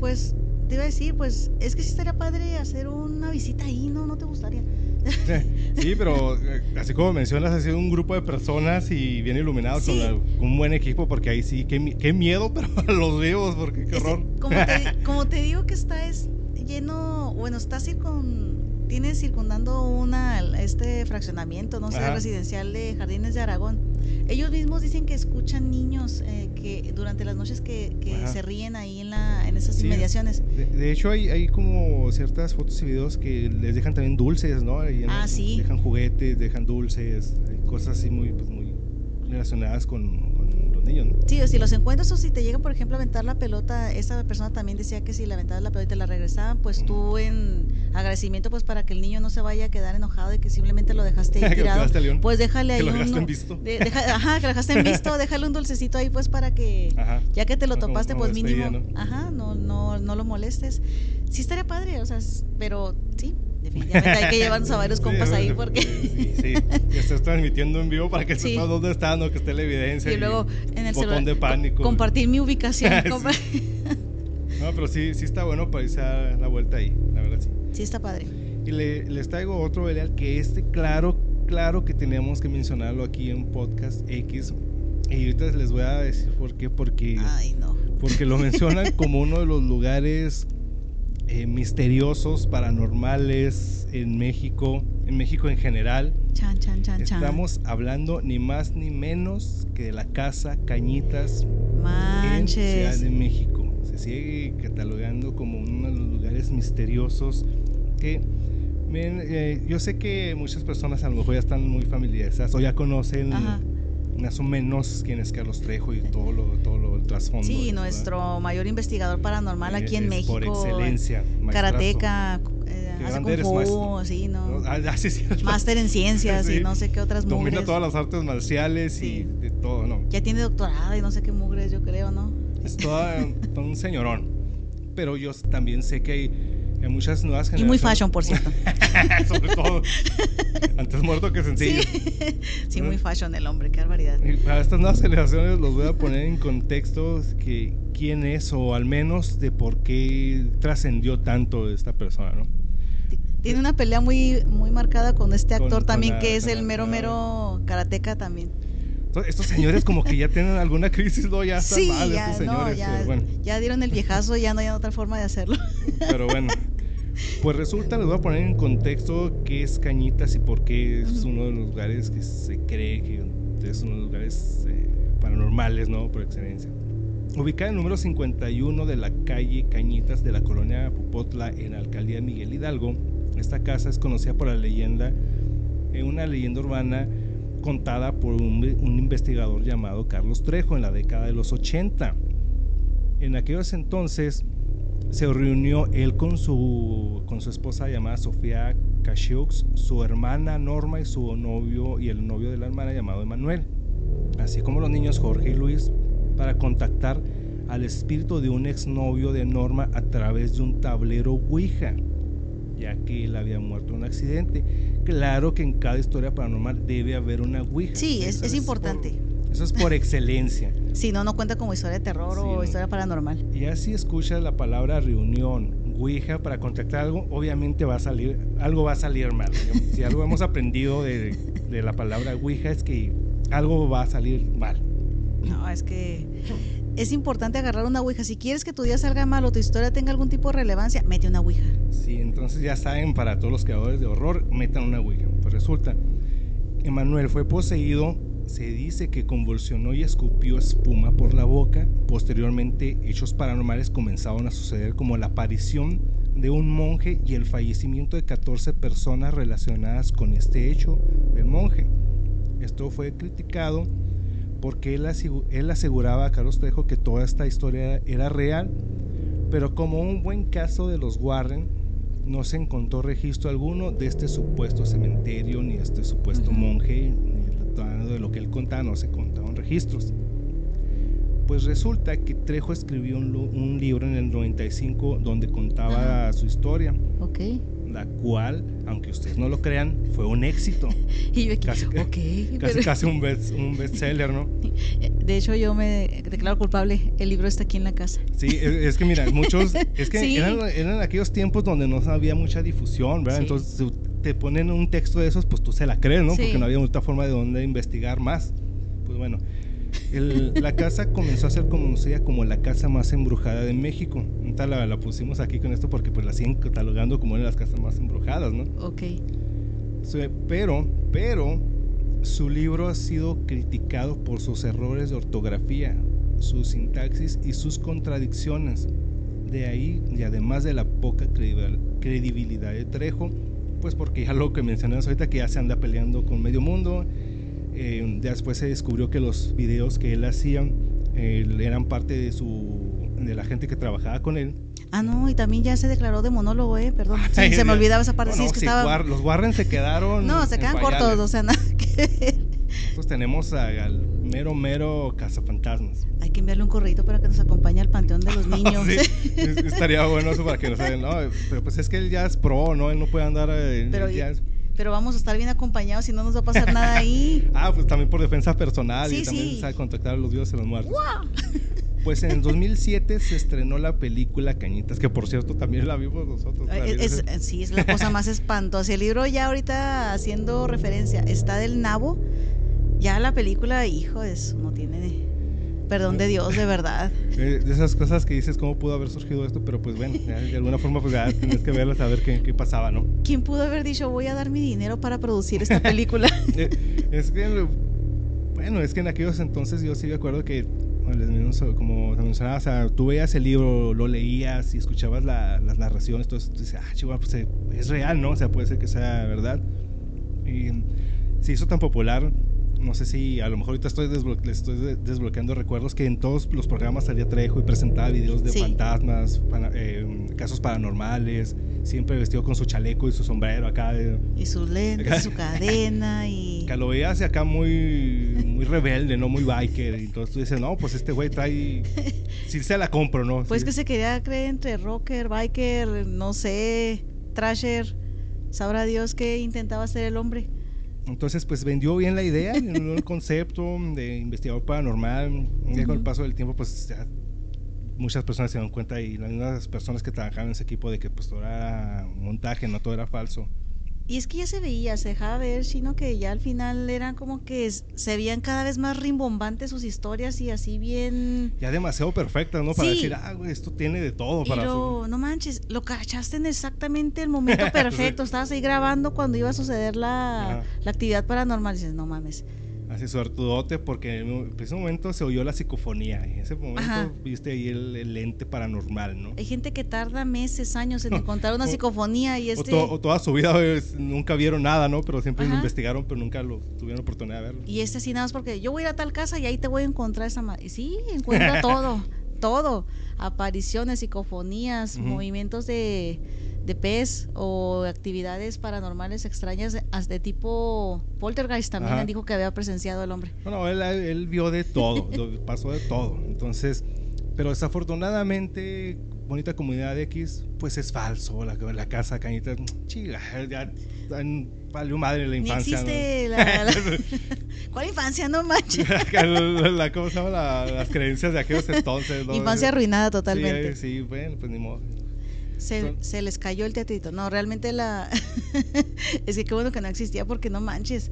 Pues te iba a decir, pues es que sí estaría padre hacer una visita ahí, ¿no? ¿No te gustaría? Sí, pero eh, así como mencionas, ha sido un grupo de personas y bien iluminados con, Sí. la- con un buen equipo, porque ahí sí, qué, qué miedo, pero a los vivos, porque qué Ese- horror. como, te, como te digo que está es lleno, bueno, está circun, tiene circundando una este fraccionamiento, no sé, Ajá. residencial de Jardines de Aragón. Ellos mismos dicen que escuchan niños eh, que durante las noches que, se ríen ahí en la en esas Sí. inmediaciones. De, de hecho, hay, hay como ciertas fotos y videos que les dejan también dulces, ¿no? Ah, sí. Dejan juguetes, dejan dulces, hay cosas así muy, pues, muy relacionadas con, niños, ¿no? Sí, o si los encuentras o si te llega, por ejemplo, a aventar la pelota, esa persona también decía que si le aventabas la pelota y te la regresaban, pues tú en agradecimiento pues para que el niño no se vaya a quedar enojado y que simplemente lo dejaste ahí tirado, pues déjale ahí Que lo un- dejaste en visto. de- deja- ajá, que lo dejaste en visto, déjale un dulcecito ahí pues para que Ajá. ya que te lo topaste pues mínimo, ajá, no no no lo molestes. Sí estaría padre, o sea, pero sí, definitivamente hay que llevarnos a varios Sí, compas ahí sí, porque Sí, sí. Que estés transmitiendo en vivo para que Sí. sepas dónde está, ¿no? Que esté la evidencia. y luego en el botón celular de co- pánico. compartir mi ubicación, compa- No, pero sí, sí está bueno para irse a la vuelta ahí, la verdad sí. sí está padre. Y le- les traigo otro, Belial, que este, claro, claro que tenemos que mencionarlo aquí en Podcast X. Y ahorita les voy a decir por qué, porque, Ay, no. porque lo mencionan como uno de los lugares eh, misteriosos, paranormales en México, en México en general. Chan, chan, chan, chan. Estamos hablando ni más ni menos que de la Casa Cañitas en Ciudad Manches. de México. Se sigue catalogando como uno de los lugares misteriosos que miren, eh, yo sé que muchas personas a lo mejor ya están muy familiarizadas o ya conocen Ajá. Más o menos quién es Carlos Trejo y todo lo, todo lo el trasfondo. Sí, ¿verdad? nuestro mayor investigador paranormal aquí en México. Por excelencia. Karateca, eh, hace kung fu, sí, ¿no? ¿No? Ah, sí. Máster en ciencias Sí. y no sé qué otras Domina mugres. todas las artes marciales Sí. y de todo, ¿no? Ya tiene doctorado y no sé qué mugres, yo creo, ¿no? Es toda, todo un señorón. Pero yo también sé que hay, hay muchas nuevas Y generaciones. muy fashion, por cierto. Sobre todo. Antes muerto que sencillo. Sí, sí, muy fashion el hombre, qué barbaridad. Y para estas nuevas generaciones los voy a poner en contexto que quién es o al menos de por qué trascendió tanto esta persona, ¿no? Tiene una pelea muy muy marcada con este Con- actor con también la- que es con el la- mero ah. mero karateca también. Estos señores como que ya tienen alguna crisis, ¿no? Ya están Sí, mal ya, estos no, señores. ya, pero bueno. ya dieron el viejazo, ya no hay otra forma de hacerlo. Pero bueno, pues resulta, les voy a poner en contexto qué es Cañitas y por qué es uno de los lugares que se cree que es uno de los lugares eh, paranormales, ¿no? Por excelencia. Ubicada en el número 51 de la calle Cañitas de la colonia Popotla en la alcaldía Miguel Hidalgo, esta casa es conocida por la leyenda, eh, una leyenda urbana contada por un, un investigador llamado Carlos Trejo en la década de los 80. En aquellos entonces, se reunió él con su, con su esposa llamada Sofía Cashiux, su hermana Norma y su novio y el novio de la hermana llamado Emanuel, así como los niños Jorge y Luis, para contactar al espíritu de un exnovio de Norma a través de un tablero Ouija, ya que él había muerto en un accidente. Claro que en cada historia paranormal debe haber una Ouija. Sí, es, importante. por- eso es por excelencia. Si no, no cuenta como historia de terror Sí, o no. historia paranormal. Y así escuchas la palabra reunión, Ouija, para contactar algo, obviamente va a salir, algo va a salir mal. Si algo hemos aprendido de, de la palabra Ouija es que algo va a salir mal. No, es que es importante agarrar una ouija. Si quieres que tu día salga mal o tu historia tenga algún tipo de relevancia, mete una ouija. Sí, entonces ya saben, para todos los creadores de horror, metan una Ouija. Pues resulta, Emanuel fue poseído, se dice que convulsionó y escupió espuma por la boca. Posteriormente, hechos paranormales comenzaron a suceder como la aparición de un monje y el fallecimiento de 14 personas relacionadas con este hecho del monje. Esto fue criticado porque él, aseguraba a Carlos Trejo que toda esta historia era real, pero como un buen caso de los Warren, no se encontró registro alguno de este supuesto cementerio, ni de este supuesto monje, de lo que él contaba, no se contaron registros. Pues resulta que Trejo escribió un, libro en el 95 donde contaba su historia, Ok. la cual, aunque ustedes no lo crean, fue un éxito. Y yo Casi que- ok. Casi, pero- casi un, best, un bestseller, ¿no? De hecho, yo me declaro culpable. El libro está aquí en la casa. Sí, es, es que mira, muchos, es que Sí. eran, eran aquellos tiempos donde no había mucha difusión, ¿verdad? Sí. Entonces te ponen un texto de esos, pues tú se la crees, ¿no? Sí. Porque no había otra forma de donde investigar más. Pues bueno, el- la casa comenzó a ser conocida como la casa más embrujada de México. Ahorita la, la pusimos aquí con esto porque pues la siguen catalogando como una de las casas más embrujadas, ¿no? Ok. Pero, pero, su libro ha sido criticado por sus errores de ortografía, su sintaxis y sus contradicciones. De ahí, y además de la poca credibil- credibilidad de Trejo, pues porque ya lo que mencionas ahorita, que ya se anda peleando con medio mundo. eh, después se descubrió que los videos que él hacía eh, eran parte de su de la gente que trabajaba con él. Ah, no, y también ya se declaró de monólogo, ¿eh? Perdón. Sí, Ay, se me olvidaba esa parte. Sí, no, es que sí, estaba. War- los Warren se quedaron. No, se quedan cortos, o sea, nada que ver. Nosotros tenemos a- al mero, mero cazafantasmas. Hay que enviarle un correito para que nos acompañe al panteón de los niños. Sí, es- estaría bueno eso para que nos saben, no, pero pues es que él ya es pro, ¿no? Él no puede andar. eh, Pero, ya es- pero vamos a estar bien acompañados y no nos va a pasar nada ahí. Ah, pues también por defensa personal Sí, y también sí. sabe contactar a los vivos y los muertos. Pues en el 2007 se estrenó la película Cañitas, que por cierto también la vimos nosotros. Es- sí, es la cosa más espantosa. El libro ya ahorita haciendo referencia está del nabo. Ya la película, hijo, es no tiene perdón de Dios, de verdad. Eh, de esas cosas que dices, ¿cómo pudo haber surgido esto? Pero pues bueno, de alguna forma pues ya tienes que verla, saber qué, qué pasaba, ¿no? ¿Quién pudo haber dicho voy a dar mi dinero para producir esta película? Eh, es que, bueno, es que en aquellos entonces yo sí me acuerdo que, como te mencionaba, o sea, tú veías el libro, lo leías y escuchabas la- las narraciones, entonces tú dices, ah, chihuahua, pues eh, es real, ¿no? O sea, puede ser que sea verdad. Y se hizo tan popular, no sé si a lo mejor ahorita estoy, desblo- le estoy de- desbloqueando recuerdos que en todos los programas salía Trejo y presentaba videos de Sí. fantasmas, eh, casos paranormales, siempre vestido con su chaleco y su sombrero acá. de- y sus lentes, su cadena y... que lo veías acá muy, muy rebelde, ¿no? Muy biker. Y entonces tú dices, no, pues este güey trae. Sí se la compro, ¿no? Pues Sí. que se quería creer entre rocker, biker, no sé, trasher. Sabrá Dios qué intentaba hacer el hombre. Entonces, pues vendió bien la idea, el concepto de investigador paranormal. Ya con el paso del tiempo, pues ya muchas personas se dieron cuenta y las mismas personas que trabajaban en ese equipo de que pues todo era montaje, no todo era falso. Y es que ya se veía, se dejaba ver, sino que ya al final eran como que se veían cada vez más rimbombantes sus historias y así bien... Ya demasiado perfectas, ¿no? Para Sí. decir, ah, güey, esto tiene de todo. Para lo, no manches, lo cachaste en exactamente el momento perfecto. Estabas ahí grabando cuando iba a suceder la, la actividad paranormal. Y dices, no mames. Así suertudote porque en ese momento se oyó la psicofonía. En ese momento Ajá. viste ahí el, el ente paranormal, ¿no? Hay gente que tarda meses, años en encontrar una O- psicofonía y O, este... to- o toda su vida pues, nunca vieron nada, ¿no? Pero siempre lo investigaron, pero nunca lo tuvieron oportunidad de verlo. Y este así nada más porque yo voy a ir a tal casa y ahí te voy a encontrar esa madre. Y sí, encuentra todo. todo, apariciones, psicofonías, movimientos de, de pez o actividades paranormales extrañas de tipo poltergeist también dijo que había presenciado el hombre. Bueno, él, él vio de todo, pasó de todo. Entonces, pero desafortunadamente bonita comunidad X, pues es falso. La, la casa cañita, chiga, ya valió madre la infancia. existe la, ¿Cuál infancia? No manches. la, ¿Cómo se llama? las creencias de aquellos entonces. Infancia arruinada totalmente. Sí, sí, bueno, pues ni modo. Se, se, les cayó el teatrito. No, realmente la. es que qué bueno que no existía porque no manches.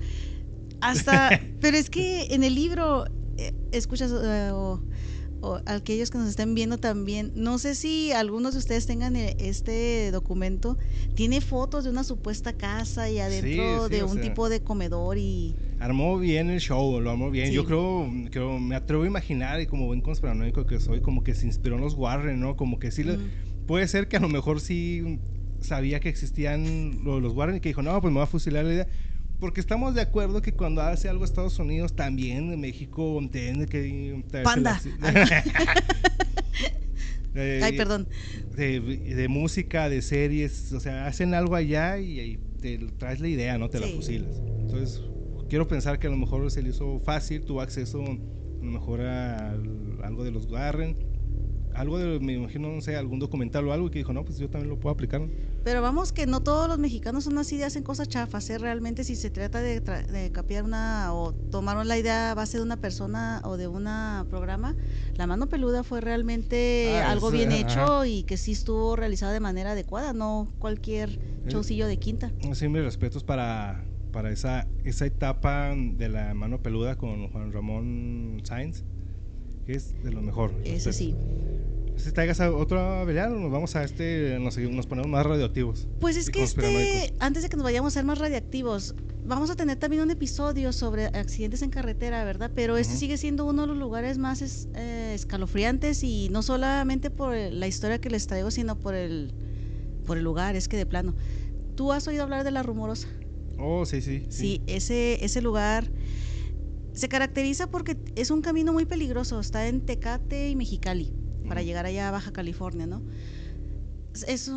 Hasta. pero es que en el libro. Eh, escuchas. Eh, o aquellos que nos estén viendo también, no sé si algunos de ustedes tengan eh, este documento, tiene fotos de una supuesta casa y adentro de un tipo de comedor y... Armó bien el show, lo armó bien. Yo creo, creo, me atrevo a imaginar, y como buen conspiranoico que soy, como que se inspiró en los Warren, ¿no? Como que sí, puede ser que a lo mejor sí sabía que existían los, los Warren y que dijo, no, pues me va a fusilar la idea porque estamos de acuerdo que cuando hace algo Estados Unidos, también México tiene que... Panda. Ay, perdón. De, música, de series, o sea, hacen algo allá y, te traes la idea, no te la fusilas. Entonces, quiero pensar que a lo mejor se le hizo fácil, tuvo acceso a lo mejor a algo de los Garren algo de, me imagino, no sé, algún documental o algo que dijo, no, pues yo también lo puedo aplicar. Pero vamos, que no todos los mexicanos son así de hacen cosas chafas, ¿eh? Realmente si se trata de, de capiar una o tomar la idea a base de una persona o de un programa, La Mano Peluda fue realmente ah, algo bien hecho y que sí estuvo realizado de manera adecuada, no cualquier chaucillo de quinta. Sí, mis respetos para, para esa, esa etapa de La Mano Peluda con Juan Ramón Sainz es de lo mejor. Ese sí. Si traigas otro Belial, nos vamos a este, nos, nos, ponemos más radioactivos. Pues es que este, antes de que nos vayamos a ser más radiactivos, vamos a tener también un episodio sobre accidentes en carretera, ¿verdad? Pero este sigue siendo uno de los lugares más eh, escalofriantes y no solamente por la historia que les traigo, sino por el, por el lugar, es que de plano. ¿Tú has oído hablar de la rumorosa? Oh, sí, sí. Sí, sí ese, ese lugar se caracteriza porque es un camino muy peligroso, está en Tecate y Mexicali, para llegar allá a Baja California, ¿no?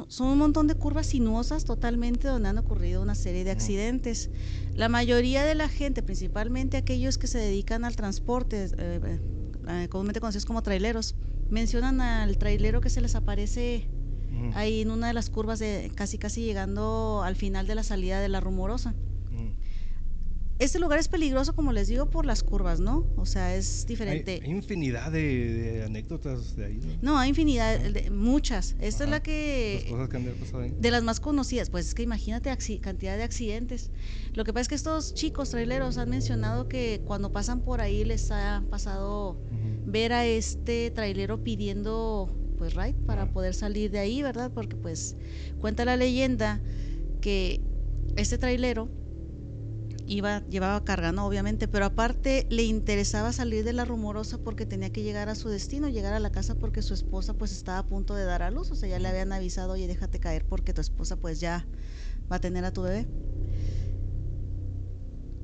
son un montón de curvas sinuosas totalmente donde han ocurrido una serie de accidentes. La mayoría de la gente, principalmente aquellos que se dedican al transporte, eh, eh, eh, comúnmente conocidos como traileros, mencionan al trailero que se les aparece ahí en una de las curvas de casi casi llegando al final de la salida de la rumorosa. Este lugar es peligroso, como les digo, por las curvas, ¿no? O sea, es diferente. Hay, infinidad de, anécdotas de ahí. No, hay infinidad, de, muchas. Esta es la que... Las cosas que han pasado ahí. De las más conocidas. Pues es que imagínate cantidad de accidentes. Lo que pasa es que estos chicos traileros han mencionado que cuando pasan por ahí les ha pasado ver a este trailero pidiendo pues ride para poder salir de ahí, ¿verdad? Porque pues cuenta la leyenda que este trailero iba, llevaba carga, ¿no? Obviamente, pero aparte le interesaba salir de la rumorosa porque tenía que llegar a su destino, llegar a la casa porque su esposa pues estaba a punto de dar a luz, o sea, ya le habían avisado, oye, déjate caer porque tu esposa pues ya va a tener a tu bebé.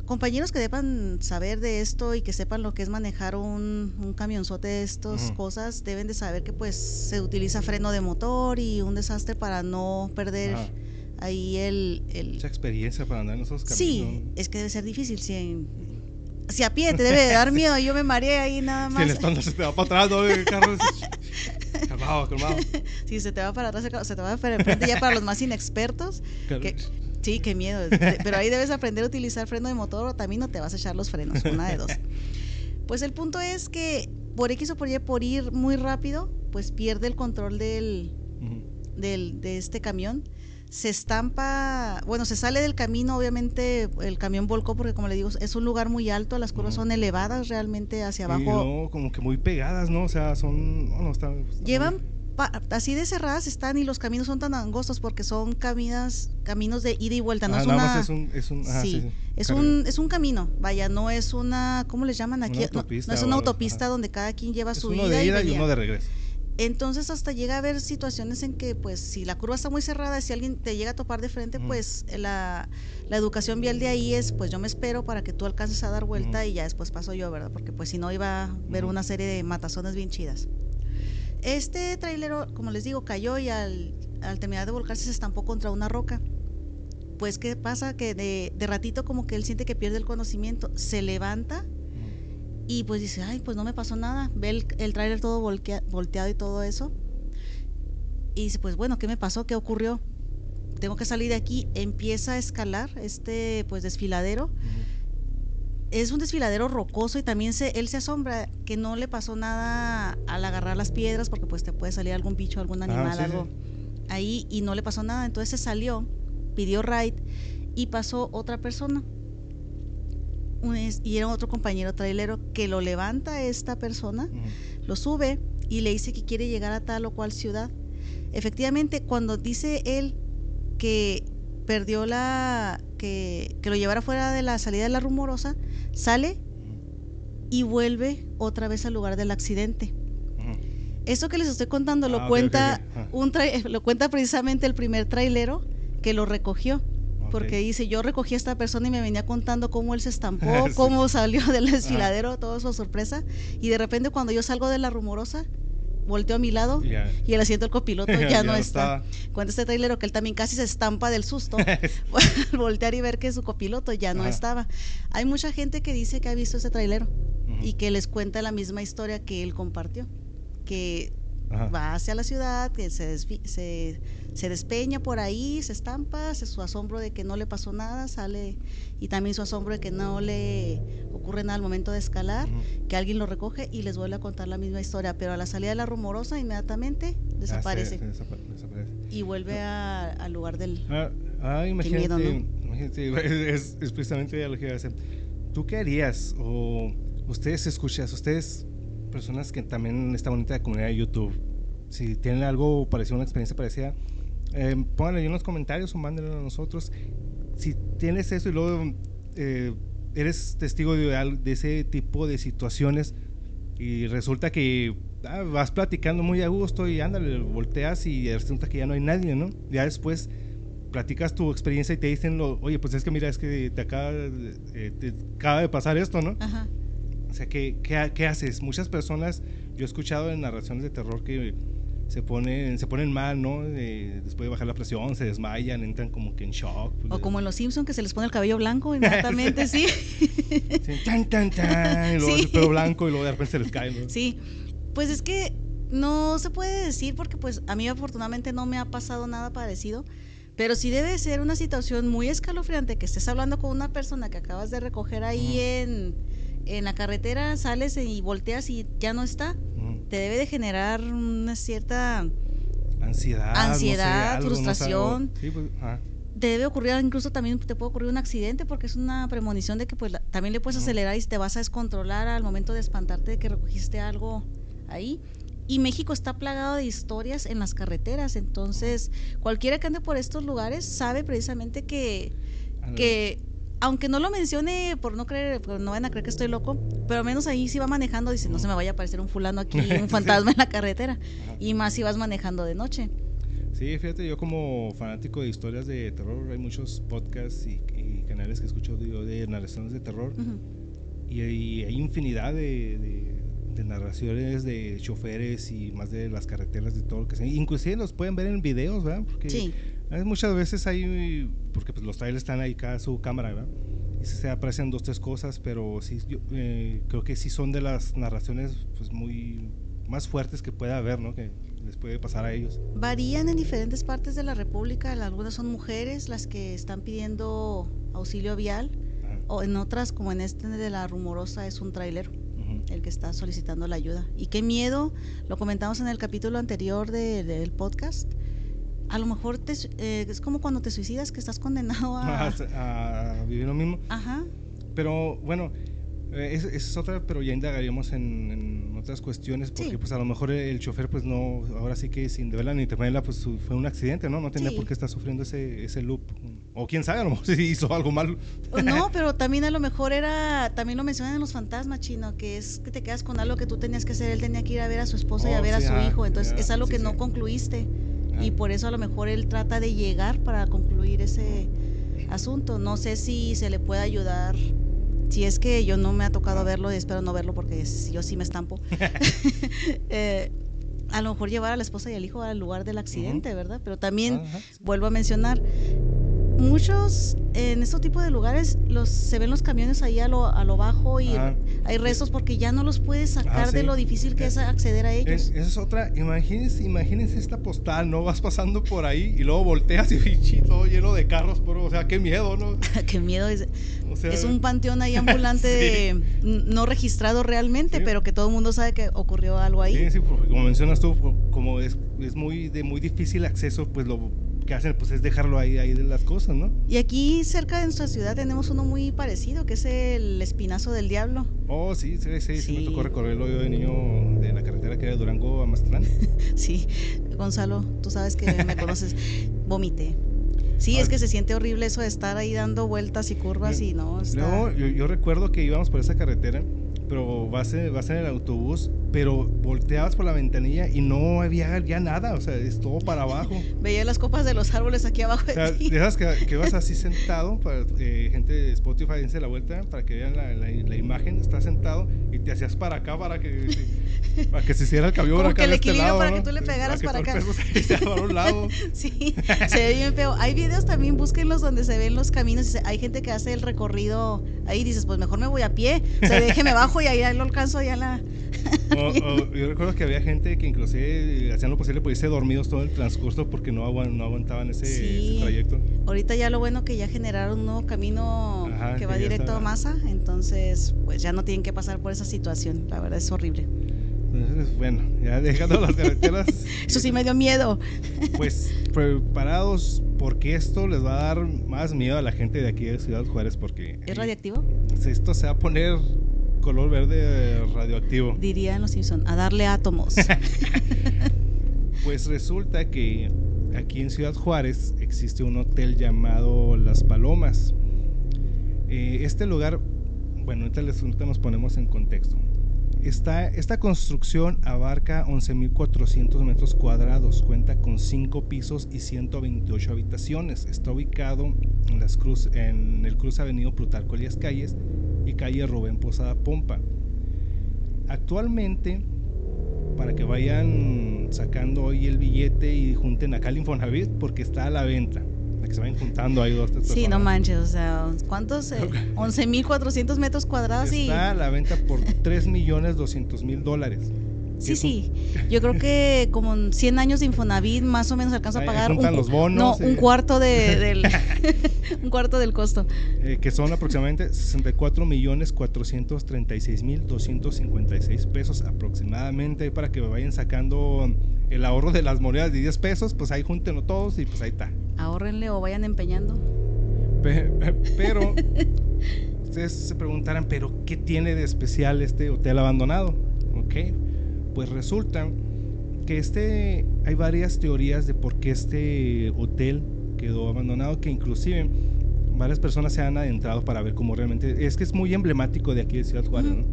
Compañeros que deban saber de esto y que sepan lo que es manejar un, un camionzote de estas cosas, deben de saber que pues se utiliza freno de motor y un desastre para no perder ahí el, el... Mucha experiencia para andar en esos caminos. Sí, es que debe ser difícil. Si, si a pie te debe dar miedo, yo me mareé ahí nada más. Si el estándar se te va para atrás, ¿no? El carro calmado, calmado. Si se te va para atrás, se te va para frente ya para los más inexpertos. Que, sí, qué miedo. Pero ahí debes aprender a utilizar freno de motor o también no te vas a echar los frenos, una de dos. Pues el punto es que por X o por Y, por ir muy rápido, pues pierde el control del, del, de este camión se estampa, bueno, se sale del camino, obviamente el camión volcó porque como le digo, es un lugar muy alto, las curvas son elevadas realmente hacia abajo. no, como que muy pegadas, ¿no? O sea, son, no, están, Llevan, así de cerradas están y los caminos son tan angostos porque son caminas, caminos de ida y vuelta, no ah, es una... es un, es un, sí, es un, es un camino, vaya, no es una, ¿cómo le llaman aquí? no, es una autopista donde cada quien lleva su uno ida, de ida y, uno de regreso. Entonces hasta llega a haber situaciones en que pues si la curva está muy cerrada, si alguien te llega a topar de frente, pues la, educación vial de ahí es pues yo me espero para que tú alcances a dar vuelta y ya después paso yo, ¿verdad? Porque pues si no iba a haber una serie de matazones bien chidas. Este trailero, como les digo, cayó y al, al terminar de volcarse se estampó contra una roca. Pues, ¿qué pasa? Que de, de ratito como que él siente que pierde el conocimiento, se levanta y pues dice, ay, pues no me pasó nada. Ve el, el tráiler todo volteado y todo eso. Y dice, pues bueno, ¿qué me pasó? ¿Qué ocurrió? Tengo que salir de aquí. Empieza a escalar este pues desfiladero. Es un desfiladero rocoso y también se, él se asombra que no le pasó nada al agarrar las piedras porque pues te puede salir algún bicho, algún Ah, animal, sí. algo ahí y no le pasó nada. Entonces se salió, pidió ride y pasó otra persona. Un Y era otro compañero trailero que lo levanta a esta persona, lo sube y le dice que quiere llegar a tal o cual ciudad. Efectivamente, cuando dice él que perdió la. que, que lo llevara fuera de la salida de la rumorosa, sale y vuelve otra vez al lugar del accidente. Eso que les estoy contando lo Ah, cuenta un lo cuenta precisamente el primer trailero que lo recogió. Porque dice, yo recogí a esta persona y me venía contando cómo él se estampó, Sí. cómo salió del desfiladero, todo su sorpresa. Y de repente cuando yo salgo de la rumorosa, volteo a mi lado y el asiento del copiloto ya, no está. estaba. Cuenta este trailero que él también casi se estampa del susto voltear y ver que su copiloto ya no estaba. Hay mucha gente que dice que ha visto ese trailero y que les cuenta la misma historia que él compartió. Que Ajá. va hacia la ciudad, que se, desvi- se, se despeña por ahí, se estampa, se- su asombro de que no le pasó nada, sale, y también su asombro de que no le ocurre nada al momento de escalar, que alguien lo recoge y les vuelve a contar la misma historia, pero a la salida de la rumorosa inmediatamente Ah, desaparece sí, desaparece. y vuelve a- al lugar del... Ah, ah, imagínate, miedo, ¿no? imagínate, es, es precisamente lo que iba a hacer. ¿Tú qué harías? O ustedes escuchas, ustedes, personas que también en esta bonita comunidad de YouTube, si tienen algo parecido, una experiencia parecida, eh, pónganlo ahí en los comentarios o mándenlo a nosotros. Si tienes eso y luego eh, eres testigo de, de ese tipo de situaciones y resulta que ah, vas platicando muy a gusto y ándale, volteas y resulta que ya no hay nadie, ¿no? Ya después platicas tu experiencia y te dicen, lo, oye, pues es que mira, es que te acaba, eh, te acaba de pasar esto, ¿no? Ajá. O sea, ¿qué, qué, qué haces? Muchas personas, yo he escuchado en narraciones de terror que se ponen, se ponen mal, ¿no? Eh, después de bajar la presión, se desmayan, entran como que en shock. O como en Los Simpsons que se les pone el cabello blanco inmediatamente, sí. Sí, tan, tan, tan, y luego Sí. el pelo blanco y luego de repente se les cae, ¿no? Sí, pues es que no se puede decir porque pues a mí afortunadamente no me ha pasado nada parecido, pero sí debe ser una situación muy escalofriante que estés hablando con una persona que acabas de recoger ahí Ujú. en, en la carretera, sales y volteas y ya no está. Te debe de generar una cierta... Ansiedad. no sé, Ansiedad, algo, no sé, frustración. Sí, pues. Te debe ocurrir, incluso también te puede ocurrir un accidente porque es una premonición de que pues la- también le puedes acelerar y te vas a descontrolar al momento de espantarte de que recogiste algo ahí. Y México está plagado de historias en las carreteras, entonces cualquiera que ande por estos lugares sabe precisamente que, que aunque no lo mencione por no creer, por no van a creer que estoy loco, pero al menos ahí si va manejando, dice, no se me vaya a aparecer un fulano aquí, un fantasma en la carretera, y más si vas manejando de noche. Sí, fíjate, yo como fanático de historias de terror, hay muchos podcasts y, y canales que escucho de, de narraciones de terror y, hay- hay infinidad de, de- de narraciones de choferes y más de las carreteras de todo lo que sea. Inclusive los pueden ver en videos, ¿verdad? Porque Sí. Hay muchas veces hay, porque pues los trailers están ahí cada su cámara, ¿verdad? Y se aparecen dos, tres cosas, pero sí, yo eh, creo que sí son de las narraciones pues muy más fuertes que pueda haber, ¿no? Que les puede pasar a ellos. Varían en diferentes partes de la República. Algunas son mujeres las que están pidiendo auxilio vial, Ajá. o en otras, como en este de la rumorosa, es un trailero Ujú. el que está solicitando la ayuda. Y qué miedo, lo comentamos en el capítulo anterior de- del podcast. A lo mejor te eh, es como cuando te suicidas, que estás condenado a. a, a vivir lo mismo. Ajá. Pero bueno, eh, es- esa es otra, pero ya indagaríamos en, en otras cuestiones, porque Sí. pues a lo mejor el chofer pues no, ahora sí que sin deberla ni temerla, pues fue un accidente, ¿no? No tenía Sí. por qué estar sufriendo ese, ese loop. O quién sabe, a lo mejor si hizo algo mal. O No, pero también a lo mejor era, también lo mencionan en los fantasmas, chino, que es que te quedas con algo que tú tenías que hacer. Él tenía que ir a ver a su esposa y a Oh, ver sí, a su ah, hijo. Entonces es algo que no concluiste. Y por eso a lo mejor él trata de llegar para concluir ese asunto. No sé si se le puede ayudar. Si es que yo no me ha tocado verlo y espero no verlo porque yo sí me estampo. Eh, a lo mejor llevar a la esposa y al hijo al lugar del accidente, ¿verdad? Pero también, vuelvo a mencionar, muchos en estos tipos de lugares los se ven los camiones ahí a lo, a lo bajo y Ajá. hay restos porque ya no los puedes sacar Ah, de sí. lo difícil que Eh, es acceder a ellos. esa es otra, imagínense, imagínense esta postal, ¿no? Vas pasando por ahí y luego volteas y todo lleno de carros, pero, o sea, qué miedo, ¿no? Qué miedo. Es, O sea, es un panteón ahí ambulante Sí. de- no registrado realmente, Sí. pero que todo el mundo sabe que ocurrió algo ahí. Sí, sí, porque como mencionas tú, como es, es muy de muy difícil acceso, pues lo que hacen pues es dejarlo ahí, ahí de las cosas, ¿no? Y aquí cerca de nuestra ciudad tenemos uno muy parecido, que es el Espinazo del Diablo. Oh, sí, sí, sí, sí, me tocó recorrerlo yo de niño de la carretera que era de Durango a Mazatlán. Sí, Gonzalo, tú sabes que me conoces, vomité. Sí, es que se siente horrible eso de estar ahí dando vueltas y curvas y no, está... Yo, yo recuerdo que íbamos por esa carretera, pero vas en, vas en el autobús, pero volteabas por la ventanilla y no había ya nada, o sea, es todo para abajo. Veía las copas de los árboles aquí abajo O de sea, ti. de esas que, que vas así sentado, para, eh, gente de Spotify, dense la vuelta para que vean la, la- la imagen, estás sentado y te hacías para acá para que, para que se hiciera el camión Como acá que el este equilibrio lado, para ¿no? que tú le pegaras para el acá. se para un lado. Sí, se ve bien feo. Hay videos también, búsquenlos donde se ven los caminos hay gente que hace el recorrido ahí dices, pues mejor me voy a pie, o sea, déjeme bajo y ahí lo alcanzo en la... O- o yo recuerdo que había gente que inclusive hacían lo posible por irse dormidos todo el transcurso porque no, aguan- no aguantaban ese, Sí. ese trayecto. Ahorita ya lo bueno que ya generaron un nuevo camino Ajá, que que va ya directo está- a Masa, entonces pues ya no tienen que pasar por esa situación, la verdad es horrible. Entonces, bueno, ya dejando las carreteras. Eso sí me dio miedo. Pues preparados porque esto les va a dar más miedo a la gente de aquí de Ciudad Juárez porque ¿Es radiactivo? esto se va a poner color verde radioactivo. Dirían los Simpson, a darle átomos. Pues resulta que aquí en Ciudad Juárez existe un hotel llamado Las Palomas. Eh, este lugar, bueno, ahorita, les- ahorita nos ponemos en contexto. Esta, construcción abarca 11.400 metros cuadrados, cuenta con 5 pisos y 128 habitaciones. Está ubicado en, las cruz, en el cruce Avenida Plutarco Elías Calles y calle Rubén Posada Pompa. Actualmente, para que vayan sacando hoy el billete y junten acá el Infonavit, porque está a la venta. Para que se vayan juntando ahí dos, tres Sí, no manches, o sea, ¿cuántos? Eh, 11.400 metros cuadrados y... Está a la venta por 3 millones 200 mil dólares. Sí, sí. Yo creo que como en 100 años de Infonavit más o menos alcanza a pagar un, los bonos, no, un cuarto de, del un cuarto del costo. eh, que son aproximadamente 64 millones 436 mil 256 pesos aproximadamente para que vayan sacando el ahorro de las monedas de 10 pesos, pues ahí júntenlo todos y pues ahí está. Ahórrenle o vayan empeñando. Pe- Pero ustedes se preguntarán, pero ¿qué tiene de especial este hotel abandonado? Ok, pues resulta que este hay varias teorías de por qué este hotel quedó abandonado, que inclusive varias personas se han adentrado para ver cómo realmente es que es muy emblemático de aquí de Ciudad Juárez. ¿no?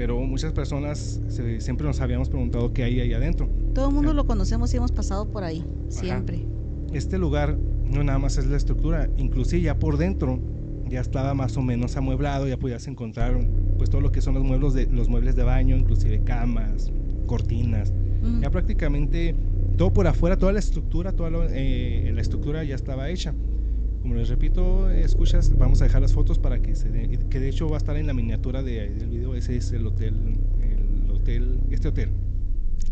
Pero muchas personas se- siempre nos habíamos preguntado qué hay ahí adentro. Todo el mundo lo conocemos y hemos pasado por ahí, siempre. este lugar no nada más es la estructura, inclusive ya por dentro ya estaba más o menos amueblado, ya podías encontrar pues todo lo que son los muebles de los muebles de baño, inclusive camas, cortinas, ya prácticamente todo por afuera, toda la estructura, toda lo- eh, la estructura ya estaba hecha. Como les repito, escuchas, vamos a dejar las fotos para que se de, que de hecho va a estar en la miniatura de, del video, ese es el hotel, el hotel, este hotel.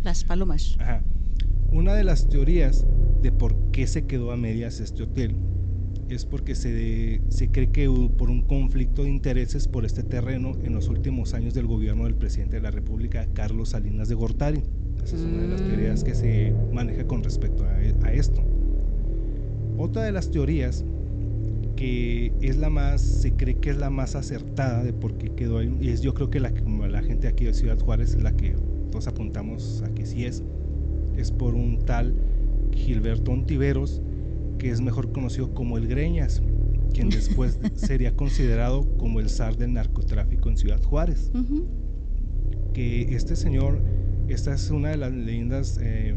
Las palomas. Ajá. Una de las teorías de por qué se quedó a medias este hotel es porque se, se cree que por un conflicto de intereses por este terreno en los últimos años del gobierno del presidente de la República, Carlos Salinas de Gortari. Esa es una de las teorías que se maneja con respecto a, a esto. Otra de las teorías que es la más, se cree que es la más acertada de por qué quedó ahí, y es yo creo que la, la gente aquí de Ciudad Juárez es la que todos apuntamos a que sí es, es por un tal Gilberto Ontiveros, que es mejor conocido como el Greñas, quien después sería considerado como el zar del narcotráfico en Ciudad Juárez. Que este señor, esta es una de las leyendas eh,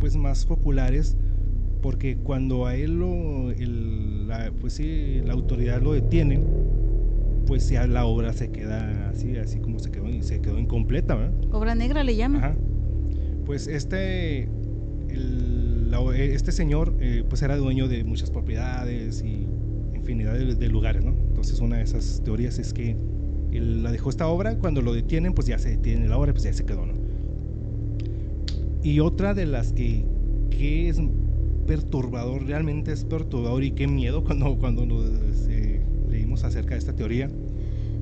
pues más populares, porque cuando a él lo, el- la, pues sí, la autoridad lo detiene, pues ya la obra se queda así, así como se quedó, se quedó incompleta, ¿verdad? Obra negra le llaman. Ajá. Pues este, el- la- este señor eh, pues era dueño de muchas propiedades y infinidad de, de lugares, ¿no? Entonces una de esas teorías es que él la dejó esta obra, cuando lo detienen pues ya se detiene la obra, pues ya se quedó, ¿no? Y otra de las que, que es perturbador, realmente es perturbador y qué miedo cuando, cuando nos, eh, leímos acerca de esta teoría.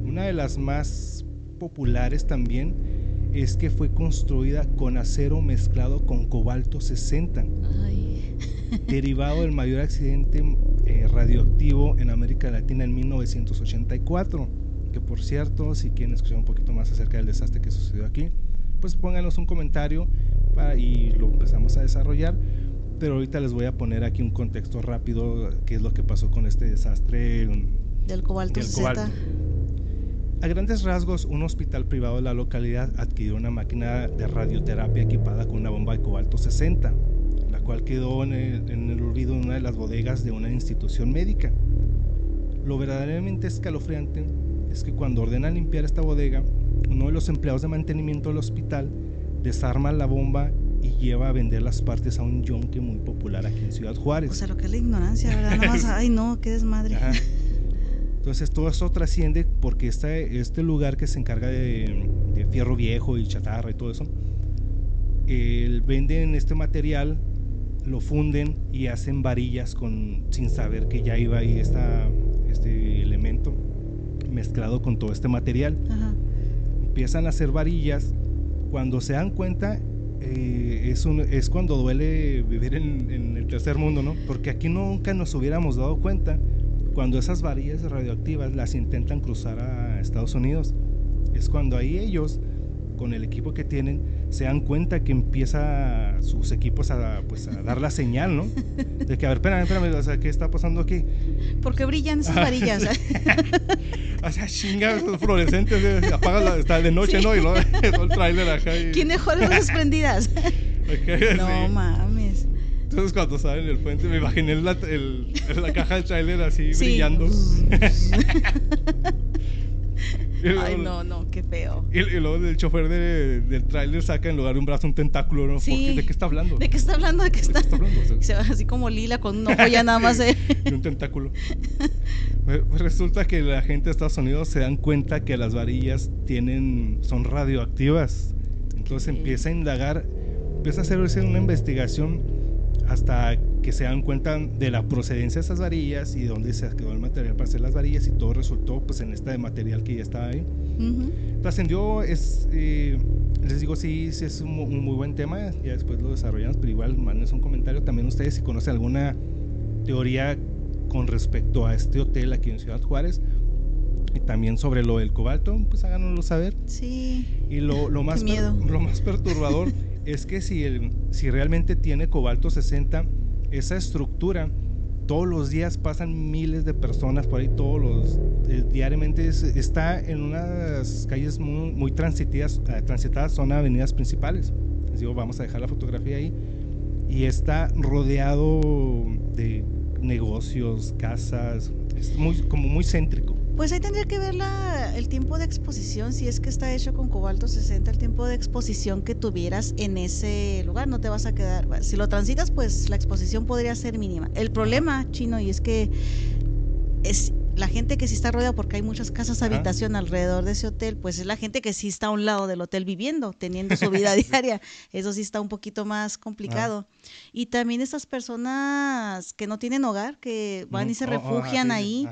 Una de las más populares también es que fue construida con acero mezclado con cobalto 60, Ay. derivado del mayor accidente eh, radioactivo en América Latina en 1984. Que por cierto, si quieren escuchar un poquito más acerca del desastre que sucedió aquí, pues pónganos un comentario para- y lo empezamos a desarrollar. Pero ahorita les voy a poner aquí un contexto rápido, qué es lo que pasó con este desastre Del cobalto del 60. cobalto. A grandes rasgos, un hospital privado de la localidad adquirió una máquina de radioterapia equipada con una bomba de cobalto 60, la cual quedó en el, en el olvido en una de las bodegas de una institución médica. Lo verdaderamente escalofriante es que cuando ordenan limpiar esta bodega, uno de los empleados de mantenimiento del hospital desarma la bomba y lleva a vender las partes a un yonque muy popular aquí en Ciudad Juárez. O sea, lo que es la ignorancia, ¿verdad? Nada más, ay, no, qué desmadre. Ajá. Entonces todo esto trasciende porque este, este lugar que se encarga de, de fierro viejo y chatarra y todo eso, el- venden este material, lo funden y hacen varillas con, sin saber que ya iba ahí esta, este elemento mezclado con todo este material. Ajá. Empiezan a hacer varillas. Cuando se dan cuenta, eh, es, un- es cuando duele vivir en, el tercer mundo, ¿no? Porque aquí nunca nos hubiéramos dado cuenta cuando esas varillas radioactivas las intentan cruzar a Estados Unidos. Es cuando ahí ellos, con el equipo que tienen, se dan cuenta que empieza sus equipos a, pues, a dar la señal, ¿no? De que, a ver, espérame, espérame, o sea, ¿qué está pasando aquí? ¿Por qué brillan esas varillas? O sea, chinga, esos fluorescentes, eh, apaga la, está de noche, Sí. ¿no? Y luego el trailer acá. Y, ¿Quién dejó las luces prendidas? No sí. mames. Entonces cuando salen en el puente me imaginé la, el- la caja del trailer así Sí. brillando. Luego, Ay, no, no, qué feo. Y, y luego el chofer de- del trailer saca en lugar de un brazo un tentáculo, ¿no? ¿Por Sí. ¿De qué está hablando? ¿De qué está hablando? ¿De qué ¿De está? qué está hablando? O sea, Se va así como lila con un ojo ya nada más. eh. y un tentáculo. Pues pues resulta que la gente de Estados Unidos se dan cuenta que las varillas tienen, son radioactivas. Entonces empieza a indagar, empieza a hacerse una investigación hasta que se dan cuenta de la procedencia de esas varillas y dónde se quedó el material para hacer las varillas y todo resultó pues en este material que ya estaba ahí. Ujú. Trascendió, es, eh, les digo, sí, sí es un, un muy buen tema, ya después lo desarrollamos, pero igual mándenos un comentario también ustedes si conocen alguna teoría con respecto a este hotel aquí en Ciudad Juárez y también sobre lo del cobalto, pues háganoslo saber. Sí. Y lo, lo más, miedo. lo más perturbador es que si, el, si realmente tiene cobalto 60, esa estructura, todos los días pasan miles de personas por ahí, todos los, eh, diariamente es- está en unas calles muy, muy transitadas, eh, transitadas, son avenidas principales. Les digo, vamos a dejar la fotografía ahí. Y está rodeado de negocios, casas, es muy, como muy céntrico. Pues ahí tendría que ver la- el tiempo de exposición, si es que está hecho con cobalto 60, el tiempo de exposición que tuvieras en ese lugar, no te vas a quedar. Si lo transitas, pues la exposición podría ser mínima. El problema, chino, y es que es la gente que sí está rodeada, porque hay muchas casas Ajá. habitación alrededor de ese hotel, pues es la gente que sí está a un lado del hotel viviendo, teniendo su vida diaria. Eso sí está un poquito más complicado. Y también estas personas que no tienen hogar, que van y se oh, oh, ajá, refugian sí, ahí.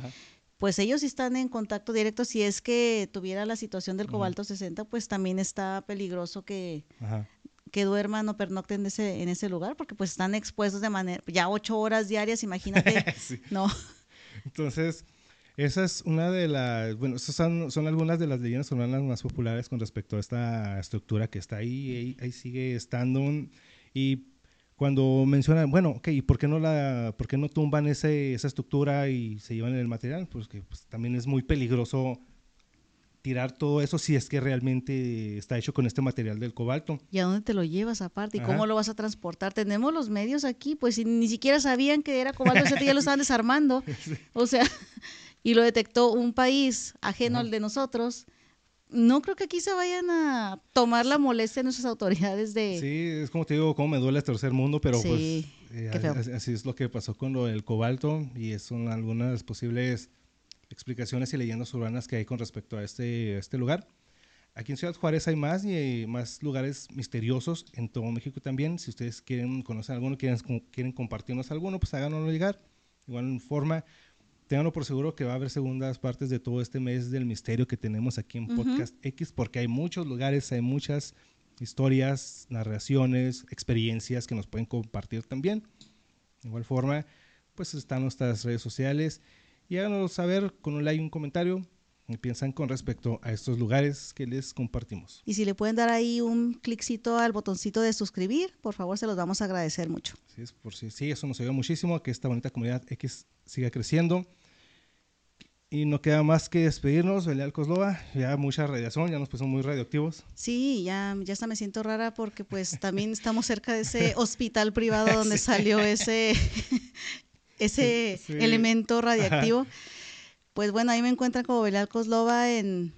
Pues ellos sí están en contacto directo. Si es que tuviera la situación del cobalto 60, pues también está peligroso que, Ajá. que duerman o pernocten en ese, en ese lugar, porque pues están expuestos de manera, ya ocho horas diarias, imagínate. Sí. no, Entonces, esa es una de las, bueno, esas son, son algunas de las leyendas urbanas más populares con respecto a esta estructura que está ahí, ahí, ahí sigue estando. Y cuando mencionan, bueno, ok, ¿y por qué no, la, por qué no tumban ese, esa estructura y se llevan el material? Pues que pues, también es muy peligroso tirar todo eso si es que realmente está hecho con este material del cobalto. ¿y a dónde te lo llevas aparte? ¿Y Ajá. cómo lo vas a transportar? Tenemos los medios aquí, pues si ni siquiera sabían que era cobalto 60, ya lo estaban desarmando. O sea, y lo detectó un país ajeno Ajá. al de nosotros. No creo que aquí se vayan a tomar la molestia nuestras autoridades de... Sí, es como te digo, como me duele el tercer mundo, pero Sí, pues eh, así, así es lo que pasó con lo del cobalto y son algunas posibles explicaciones y leyendas urbanas que hay con respecto a este, a este lugar. Aquí en Ciudad Juárez hay más y hay más lugares misteriosos en todo México también. Si ustedes quieren conocer alguno, quieren, quieren compartirnos alguno, pues háganoslo llegar. Igual en forma, ténganlo por seguro que va a haber segundas partes de todo este mes del misterio que tenemos aquí en Ujú. Podcast X, porque hay muchos lugares, hay muchas historias, narraciones, experiencias que nos pueden compartir también. De igual forma, pues están nuestras redes sociales y háganos saber con un like y un comentario qué piensan con respecto a estos lugares que les compartimos. Y si le pueden dar ahí un cliccito al botoncito de suscribir, por favor, se los vamos a agradecer mucho. Así es, por si sí, eso nos ayuda muchísimo a que esta bonita comunidad X siga creciendo. Y no queda más que despedirnos, Belial Coslova. Ya mucha radiación, ya nos pusimos muy radioactivos. Sí, ya, ya hasta me siento rara porque pues también estamos cerca de ese hospital privado donde salió ese, ese Sí. elemento radiactivo. Pues bueno, ahí me encuentran como Belial Coslova en...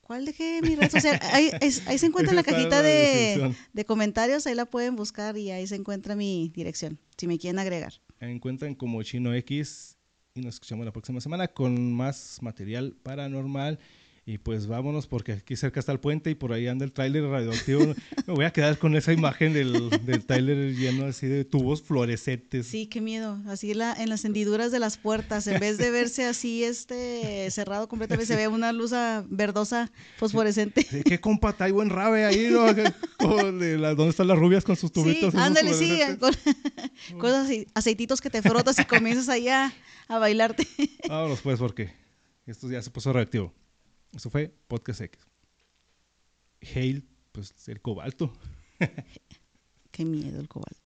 ¿Cuál dejé mi red social? Ahí, es- ahí se encuentra en la cajita de, de comentarios, ahí la pueden buscar y ahí se encuentra mi dirección, si me quieren agregar. Encuentran como Chino X y nos escuchamos la próxima semana con más material paranormal. Y pues vámonos porque aquí cerca está el puente y por ahí anda el tráiler radioactivo. Me voy a quedar con esa imagen del, del tráiler lleno así de tubos fluorescentes. Sí, qué miedo. Así la, en las hendiduras de las puertas, en vez de verse así este cerrado completamente, se ve una luz ah, verdosa fosforescente. Sí, ¿Qué compa trae buen rave ahí, no? La- ¿Dónde están las rubias con sus Sí, tubitos? esos ándale, sí, con, esos acei- aceititos que te frotas y comienzas ahí a, a bailarte. Vámonos pues porque esto ya se puso reactivo. Esto fue Podcast X. Hail, pues el cobalto. Qué miedo el cobalto.